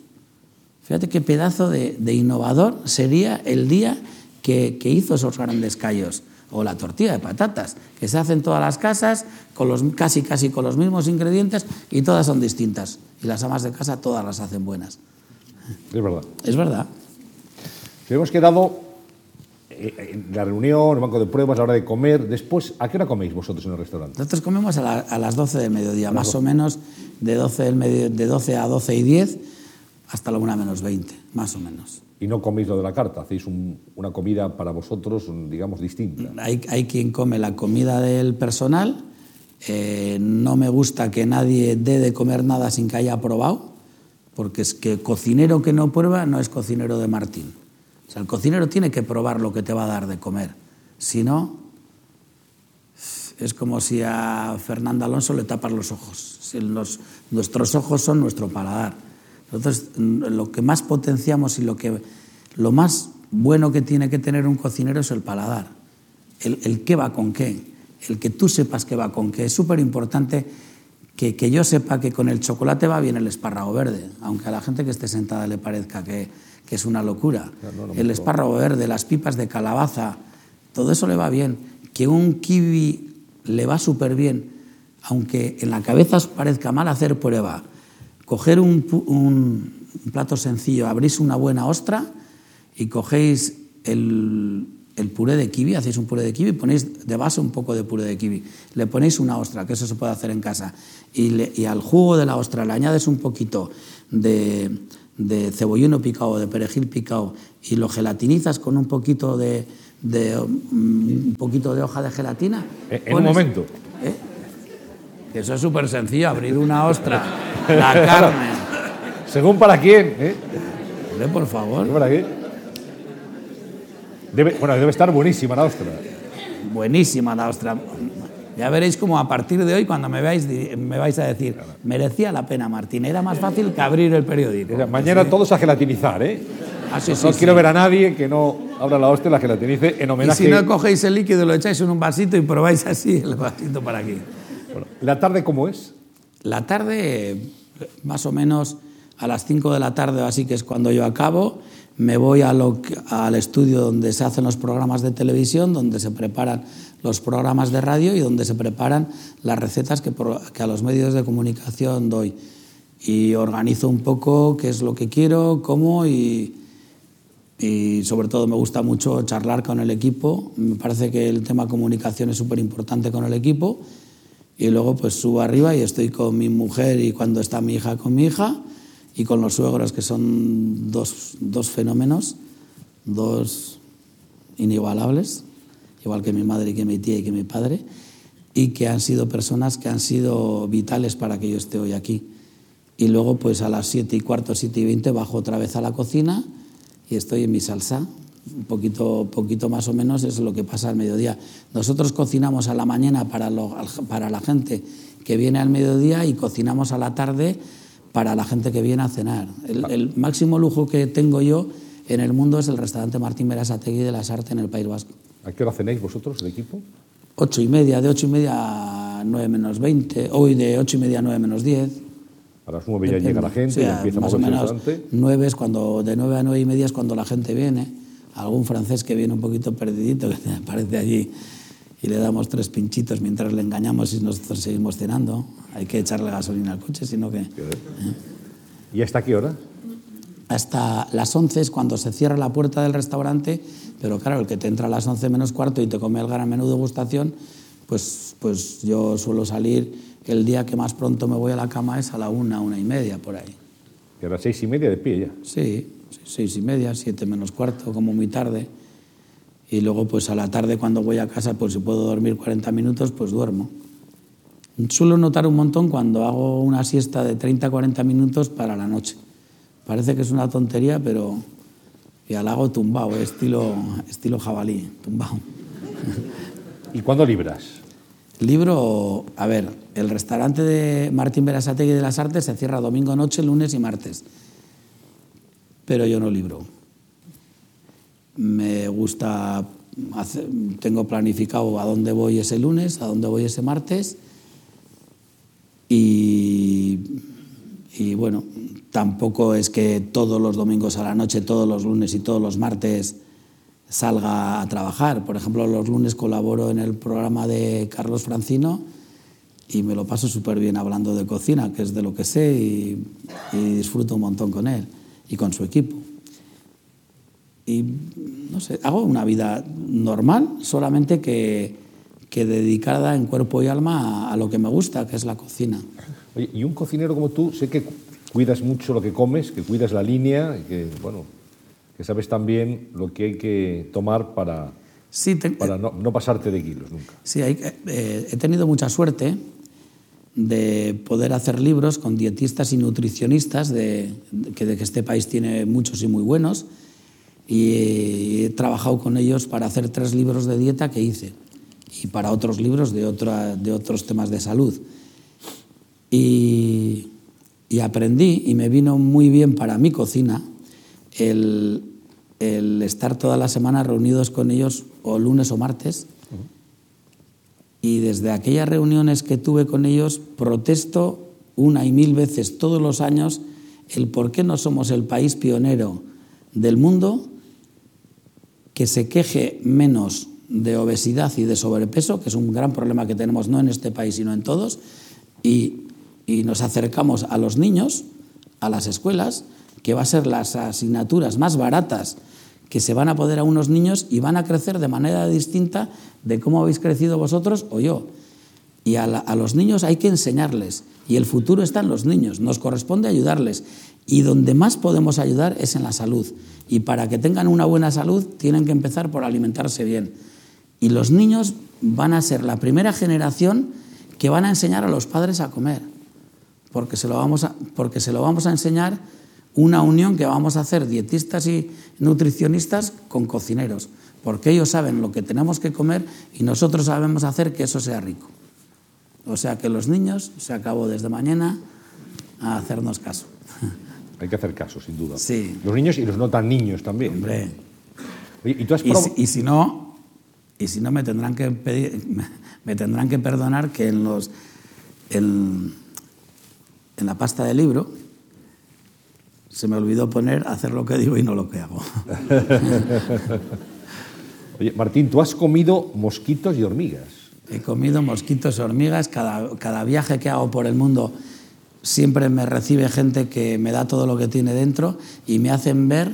fíjate qué pedazo de, de innovador sería el día que, que, hizo esos grandes callos. O la tortilla de patatas, que se hace en todas las casas, con los, casi casi con los mismos ingredientes, y todas son distintas. Y las amas de casa todas las hacen buenas. Es verdad. Es verdad. Hemos quedado en la reunión, el banco de pruebas, a la hora de comer. Después, ¿a qué hora coméis vosotros en el restaurante? Nosotros comemos a, la, a las 12 del mediodía, más o menos de 12, del medio, de 12 a 12 y 10 hasta la 1 menos 20, más o menos. Y no coméis lo de la carta, hacéis un, una comida para vosotros, digamos, distinta. Hay, hay quien come la comida del personal. Eh, no me gusta que nadie dé de comer nada sin que haya probado, porque es que cocinero que no prueba no es cocinero de Martín. O sea, el cocinero tiene que probar lo que te va a dar de comer. Si no, es como si a Fernando Alonso le tapas los ojos. Si nuestros ojos son nuestro paladar. Entonces, lo que más potenciamos y lo, que, lo más bueno que tiene que tener un cocinero es el paladar. El, el qué va con qué. El que tú sepas qué va con qué. Es súper importante que, que, yo sepa que con el chocolate va bien el espárrago verde, aunque a la gente que esté sentada le parezca que, que es una locura. No, no, el espárrago verde, las pipas de calabaza, todo eso le va bien. Que un kiwi le va súper bien, aunque en la cabeza os parezca mal hacer prueba. Coger un, un, un plato sencillo, abrís una buena ostra y cogéis el, el, puré de kiwi, hacéis un puré de kiwi, ponéis de base un poco de puré de kiwi, le ponéis una ostra, que eso se puede hacer en casa, y, le, y al jugo de la ostra le añades un poquito de, de cebollino picado, de perejil picado, y lo gelatinizas con un poquito de, de un poquito de hoja de gelatina. En pones, un momento. ¿eh? Eso es súper sencillo, abrir una (laughs) ostra, la carne. Según para quién, ¿eh? Por favor. ¿Según para quién? Debe, bueno, debe estar buenísima la ostra. Buenísima la ostra. Ya veréis como a partir de hoy, cuando me veáis, me vais a decir, merecía la pena, Martín. Era más fácil que abrir el periódico. O sea, mañana ¿Sí? todos a gelatinizar, ¿eh? Ah, sí, no, sí, no quiero ver a nadie que no abra la hostia y la gelatinice en homenaje. Y si no cogéis el líquido, lo echáis en un vasito y probáis así el vasito para aquí. Bueno, ¿La tarde cómo es? La tarde, más o menos a las 5 de la tarde, así que es cuando yo acabo, me voy al estudio donde se hacen los programas de televisión, donde se preparan los programas de radio y donde se preparan las recetas que, a los medios de comunicación doy. Y organizo un poco qué es lo que quiero, cómo y, y sobre todo me gusta mucho charlar con el equipo. Me parece que el tema comunicación es súper importante con el equipo. Y luego pues subo arriba y estoy con mi mujer y cuando está mi hija con mi hija y con los suegros que son dos, dos fenómenos, dos inigualables, igual que mi madre y que mi tía y que mi padre, y que han sido personas que han sido vitales para que yo esté hoy aquí. Y luego pues a las siete y cuarto, siete y veinte bajo otra vez a la cocina y estoy en mi salsa. Un poquito, poquito más o menos es lo que pasa al mediodía. Nosotros cocinamos a la mañana para, para la gente que viene al mediodía y cocinamos a la tarde para la gente que viene a cenar. El, máximo lujo que tengo yo en el mundo es el restaurante Martín Berasategui de las Artes en el País Vasco. ¿A qué hora cenáis vosotros, el equipo? Ocho y media, de ocho y media a nueve menos veinte, hoy de ocho y media a nueve menos diez. A las nueve ya llega la gente, y empieza más o menos nueve es cuando, de nueve a nueve y media es cuando la gente viene. Algún francés que viene un poquito perdidito, (laughs) que aparece allí y le damos tres pinchitos mientras le engañamos y nosotros seguimos cenando. Hay que echarle gasolina al coche, sino que... ¿eh? ¿Y hasta qué hora? Hasta las once es cuando se cierra la puerta del restaurante, pero claro, el que te entra a las once menos cuarto y te come el gran menú de degustación, pues, pues yo suelo salir el día que más pronto me voy a la cama es a la una, una y media, por ahí. ¿Y a las seis y media de pie ya? Sí, seis y media, siete menos cuarto, como muy tarde. Y luego, pues a la tarde, cuando voy a casa, pues si puedo dormir 40 minutos, pues duermo. Suelo notar un montón cuando hago una siesta de 30-40 minutos para la noche. Parece que es una tontería, pero ya la hago tumbado, estilo, estilo jabalí, tumbado. ¿Y cuándo libras? Libro, a ver, el restaurante de Martín Berasategui de las Artes se cierra domingo noche, lunes y martes. Pero yo no libro. Me gusta, tengo planificado a dónde voy ese lunes, a dónde voy ese martes. Y, y bueno, tampoco es que todos los domingos a la noche, todos los lunes y todos los martes salga a trabajar. Por ejemplo, los lunes colaboro en el programa de Carlos Francino y me lo paso súper bien hablando de cocina, que es de lo que sé, y, disfruto un montón con él y con su equipo. Y no sé, hago una vida normal, solamente que, que dedicada en cuerpo y alma a, a, lo que me gusta, que es la cocina. Oye, y un cocinero como tú, sé que cuidas mucho lo que comes, que cuidas la línea, que bueno, que sabes también lo que hay que tomar para, para no, pasarte de kilos nunca. Sí, eh, he tenido mucha suerte de poder hacer libros con dietistas y nutricionistas, de, que, de que este país tiene muchos y muy buenos, y he trabajado con ellos para hacer tres libros de dieta que hice y para otros libros de, otra, de otros temas de salud. Y, y aprendí y me vino muy bien para mi cocina el, estar toda la semana reunidos con ellos o lunes o martes. Y desde aquellas reuniones que tuve con ellos protesto una y mil veces todos los años el por qué no somos el país pionero del mundo que se queje menos de obesidad y de sobrepeso, que es un gran problema que tenemos no en este país sino en todos, y, y nos acercamos a los niños, a las escuelas, que va a ser las asignaturas más baratas que se van a poder a unos niños y van a crecer de manera distinta de cómo habéis crecido vosotros o yo. Y a, los niños hay que enseñarles. Y el futuro está en los niños. Nos corresponde ayudarles. Y donde más podemos ayudar es en la salud. Y para que tengan una buena salud tienen que empezar por alimentarse bien. Y los niños van a ser la primera generación que van a enseñar a los padres a comer. Porque se lo vamos a, porque se lo vamos a enseñar una unión que vamos a hacer dietistas y nutricionistas con cocineros, porque ellos saben lo que tenemos que comer y nosotros sabemos hacer que eso sea rico. O sea que los niños, se acabó desde mañana a hacernos caso. (laughs) Hay que hacer caso, sin duda. Sí. Los niños y los no tan niños también. Hombre. ¿Y, tú has y, si, y, si, no, y si no me tendrán que pedir, (laughs) me, tendrán que perdonar que en los en, en la pasta del libro se me olvidó poner hacer lo que digo y no lo que hago. (laughs) Oye, Martín, tú has comido mosquitos y hormigas. He comido mosquitos hormigas. Cada, cada viaje que hago por el mundo siempre me recibe gente que me da todo lo que tiene dentro y me hacen ver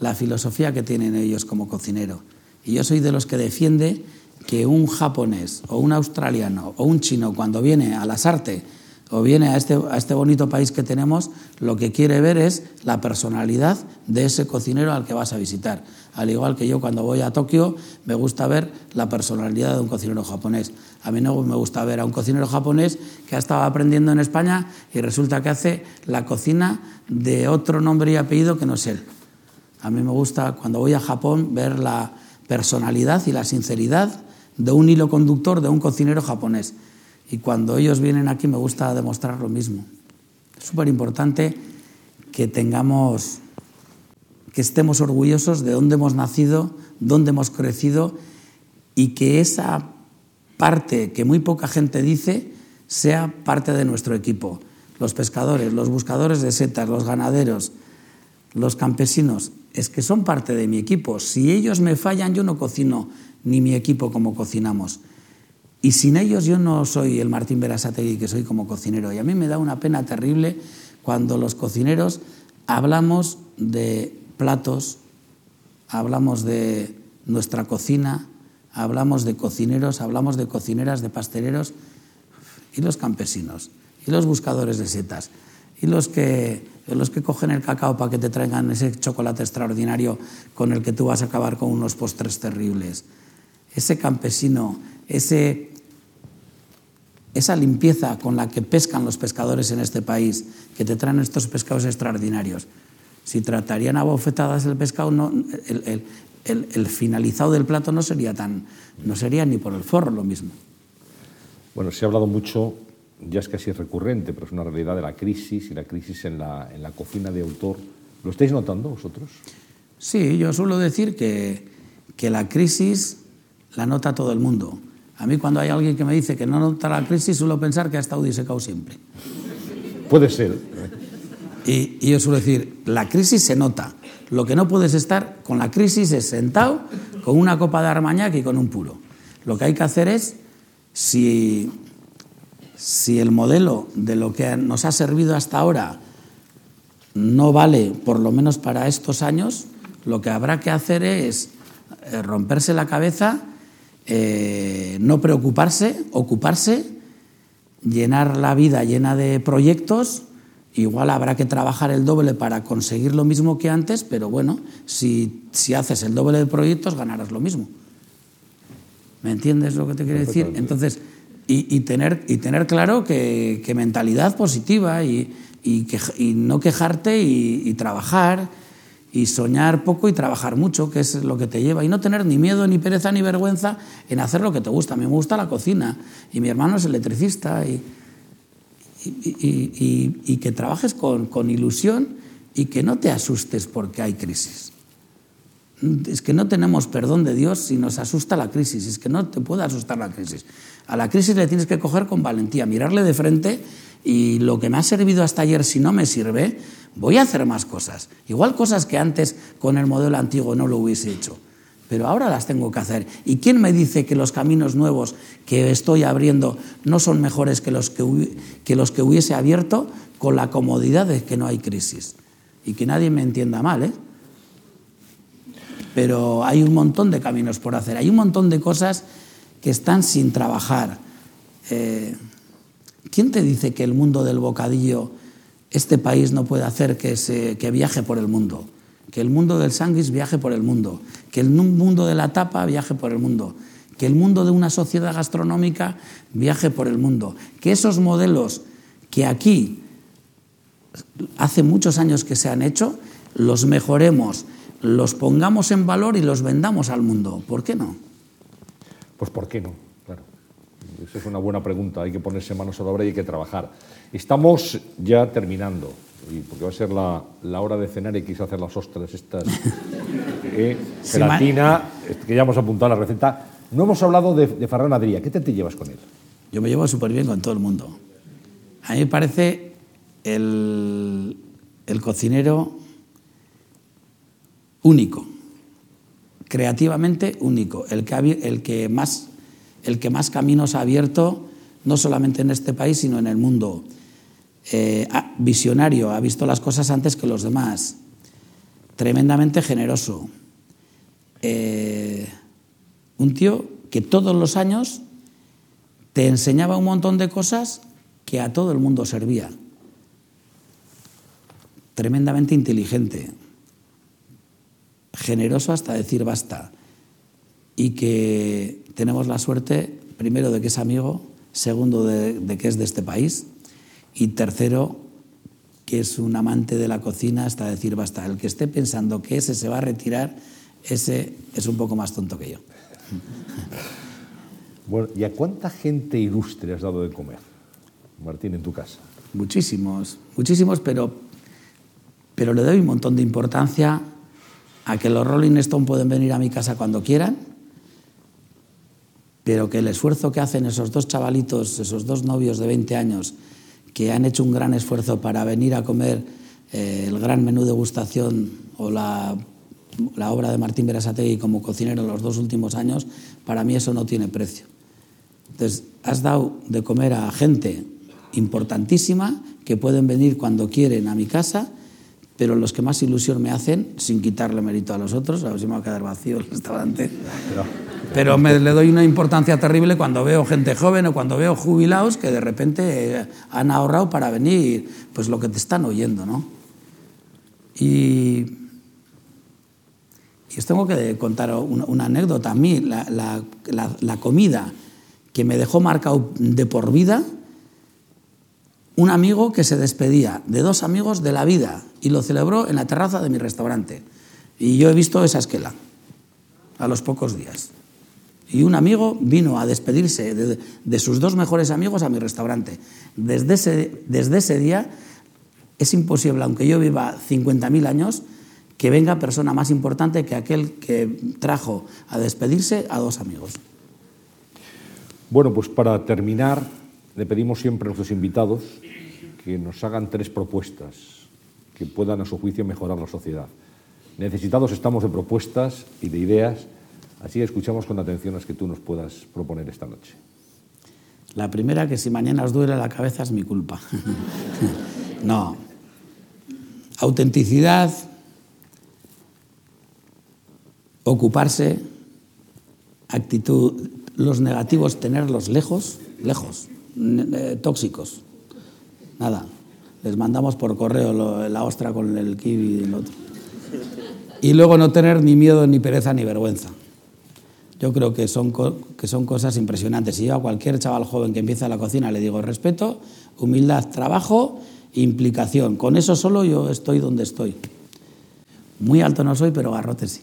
la filosofía que tienen ellos como cocinero. Y yo soy de los que defiende que un japonés o un australiano o un chino cuando viene a las artes o viene a este, a este bonito país que tenemos, lo que quiere ver es la personalidad de ese cocinero al que vas a visitar. Al igual que yo cuando voy a Tokio me gusta ver la personalidad de un cocinero japonés. A mí no me gusta ver a un cocinero japonés que ha estado aprendiendo en España y resulta que hace la cocina de otro nombre y apellido que no es él. A mí me gusta cuando voy a Japón ver la personalidad y la sinceridad de un hilo conductor de un cocinero japonés. Y cuando ellos vienen aquí me gusta demostrar lo mismo. Es súper importante que tengamos, que estemos orgullosos de dónde hemos nacido, dónde hemos crecido y que esa parte que muy poca gente dice sea parte de nuestro equipo. Los pescadores, los buscadores de setas, los ganaderos, los campesinos, es que son parte de mi equipo. Si ellos me fallan, yo no cocino ni mi equipo como cocinamos. Y sin ellos yo no soy el Martín Berasategui que soy como cocinero. Y a mí me da una pena terrible cuando los cocineros hablamos de platos, hablamos de nuestra cocina, hablamos de cocineros, hablamos de cocineras, de pasteleros y los campesinos y los buscadores de setas y los que, los que cogen el cacao para que te traigan ese chocolate extraordinario con el que tú vas a acabar con unos postres terribles. Ese campesino, ese, esa limpieza con la que pescan los pescadores en este país, que te traen estos pescados extraordinarios. Si tratarían a bofetadas el pescado, no, el, el, el, finalizado del plato no sería, tan, no sería ni por el forro lo mismo. Bueno, se ha hablado mucho ya es casi recurrente, pero es una realidad de la crisis y la crisis en la, en la cocina de autor. ¿Lo estáis notando vosotros? Sí, yo suelo decir que, que la crisis la nota todo el mundo. A mí cuando hay alguien que me dice que no nota la crisis, suelo pensar que ha estado disecado siempre. Puede ser. Y, y, yo suelo decir, la crisis se nota. Lo que no puedes estar con la crisis es sentado con una copa de armañac y con un puro. Lo que hay que hacer es, si si el modelo de lo que nos ha servido hasta ahora no vale, por lo menos para estos años, lo que habrá que hacer es eh, romperse la cabeza, eh, no preocuparse, ocuparse, llenar la vida llena de proyectos. Igual habrá que trabajar el doble para conseguir lo mismo que antes, pero bueno, si, si haces el doble de proyectos ganarás lo mismo. ¿Me entiendes lo que te quiero decir? Entonces, y, y, tener, y tener claro que, que mentalidad positiva y, y, que, y no quejarte y, trabajar y soñar poco y trabajar mucho, que es lo que te lleva. Y no tener ni miedo, ni pereza, ni vergüenza en hacer lo que te gusta. A mí me gusta la cocina y mi hermano es electricista y, y que trabajes con, con ilusión y que no te asustes porque hay crisis. Es que no tenemos perdón de Dios si nos asusta la crisis, es que no te puede asustar la crisis. A la crisis le tienes que coger con valentía, mirarle de frente y lo que me ha servido hasta ayer, si no me sirve, voy a hacer más cosas. Igual cosas que antes con el modelo antiguo no lo hubiese hecho, pero ahora las tengo que hacer. ¿Y quién me dice que los caminos nuevos que estoy abriendo no son mejores que los que, que, los que hubiese abierto con la comodidad de que no hay crisis? Y que nadie me entienda mal, ¿eh? Pero hay un montón de caminos por hacer, hay un montón de cosas que están sin trabajar. Eh, ¿Quién te dice que el mundo del bocadillo, este país no puede hacer que, se, que viaje por el mundo? Que el mundo del sándwich viaje por el mundo, que el mundo de la tapa viaje por el mundo, que el mundo de una sociedad gastronómica viaje por el mundo, que esos modelos que aquí hace muchos años que se han hecho, los mejoremos, los pongamos en valor y los vendamos al mundo. ¿Por qué no? Pues ¿por qué no? Esa es una buena pregunta. Hay que ponerse manos a la obra y hay que trabajar. Estamos ya terminando, porque va a ser la, la hora de cenar y quise hacer las ostras estas. (laughs) eh, gelatina, que ya hemos apuntado la receta. No hemos hablado de, de Ferran Adrià. ¿Qué te, te llevas con él? Yo me llevo súper bien con todo el mundo. A mí me parece el, el cocinero único, creativamente único, el que, el, que más, el que más caminos ha abierto, no solamente en este país, sino en el mundo. Eh, visionario, ha visto las cosas antes que los demás, tremendamente generoso. Eh, un tío que todos los años te enseñaba un montón de cosas que a todo el mundo servía. Tremendamente inteligente, generoso hasta decir basta. Y que tenemos la suerte, primero, de que es amigo, segundo, de, de que es de este país, y tercero, que es un amante de la cocina hasta decir basta. El que esté pensando que ese se va a retirar, ese es un poco más tonto que yo. (laughs) Bueno, ¿y a cuánta gente ilustre has dado de comer, Martín, en tu casa? Muchísimos, muchísimos, pero, pero le doy un montón de importancia a que los Rolling Stone pueden venir a mi casa cuando quieran, pero que el esfuerzo que hacen esos dos chavalitos, esos dos novios de 20 años, que han hecho un gran esfuerzo para venir a comer eh, el gran menú de gustación o la, obra de Martín Berasategui como cocinero los dos últimos años, para mí eso no tiene precio. Entonces, has dado de comer a gente importantísima que pueden venir cuando quieren a mi casa pero los que más ilusión me hacen, sin quitarle mérito a los otros, a ver si me va a quedar vacío el (laughs) restaurante, pero me le doy una importancia terrible cuando veo gente joven o cuando veo jubilados que de repente han ahorrado para venir, pues lo que te están oyendo, ¿no? Y, y os tengo que contar una, anécdota. A mí, la, la, la comida que me dejó marcado de por vida, un amigo que se despedía de dos amigos de la vida y lo celebró en la terraza de mi restaurante. Y yo he visto esa esquela a los pocos días. Y un amigo vino a despedirse de, sus dos mejores amigos a mi restaurante. Desde ese, desde ese día es imposible, aunque yo viva 50.000 años, que venga persona más importante que aquel que trajo a despedirse a dos amigos. Bueno, pues para terminar, le pedimos siempre a nuestros invitados que nos hagan tres propuestas que puedan, a su juicio, mejorar la sociedad. Necesitados estamos de propuestas y de ideas, así escuchamos con atención las que tú nos puedas proponer esta noche. La primera, que si mañana os duele la cabeza es mi culpa. (laughs) no. Autenticidad, ocuparse, actitud, los negativos tenerlos lejos, lejos. Eh, tóxicos. Nada. Les mandamos por correo la ostra con el kiwi y el otro. Y luego no tener ni miedo, ni pereza, ni vergüenza. Yo creo que son, que son cosas impresionantes. Si yo a cualquier chaval joven que empieza la cocina le digo respeto, humildad, trabajo, implicación. Con eso solo yo estoy donde estoy. Muy alto no soy, pero garrote sí.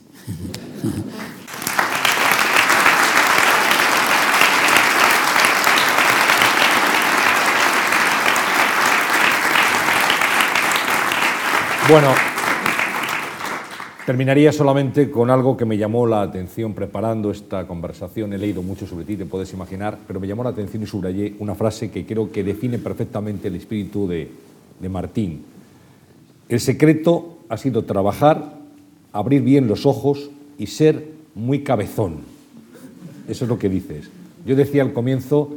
(laughs) Bueno, terminaría solamente con algo que me llamó la atención preparando esta conversación. He leído mucho sobre ti, te puedes imaginar, pero me llamó la atención y subrayé una frase que creo que define perfectamente el espíritu de, Martín. El secreto ha sido trabajar, abrir bien los ojos y ser muy cabezón. Eso es lo que dices. Yo decía al comienzo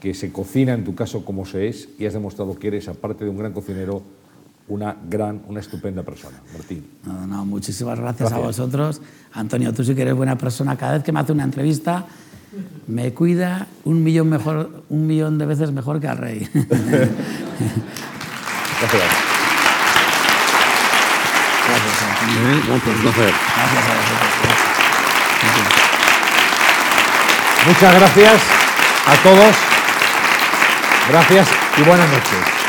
que se cocina en tu caso como se es y has demostrado que eres, aparte de un gran cocinero, una gran, una estupenda persona. Martín. No, no, muchísimas gracias, a vosotros. Antonio, tú sí que eres buena persona. Cada vez que me hace una entrevista, me cuida un millón, mejor, un millón de veces mejor que al rey. (laughs) gracias. Gracias, Antonio. placer. Gracias a vosotros. Muchas gracias a todos. Gracias y buenas noches.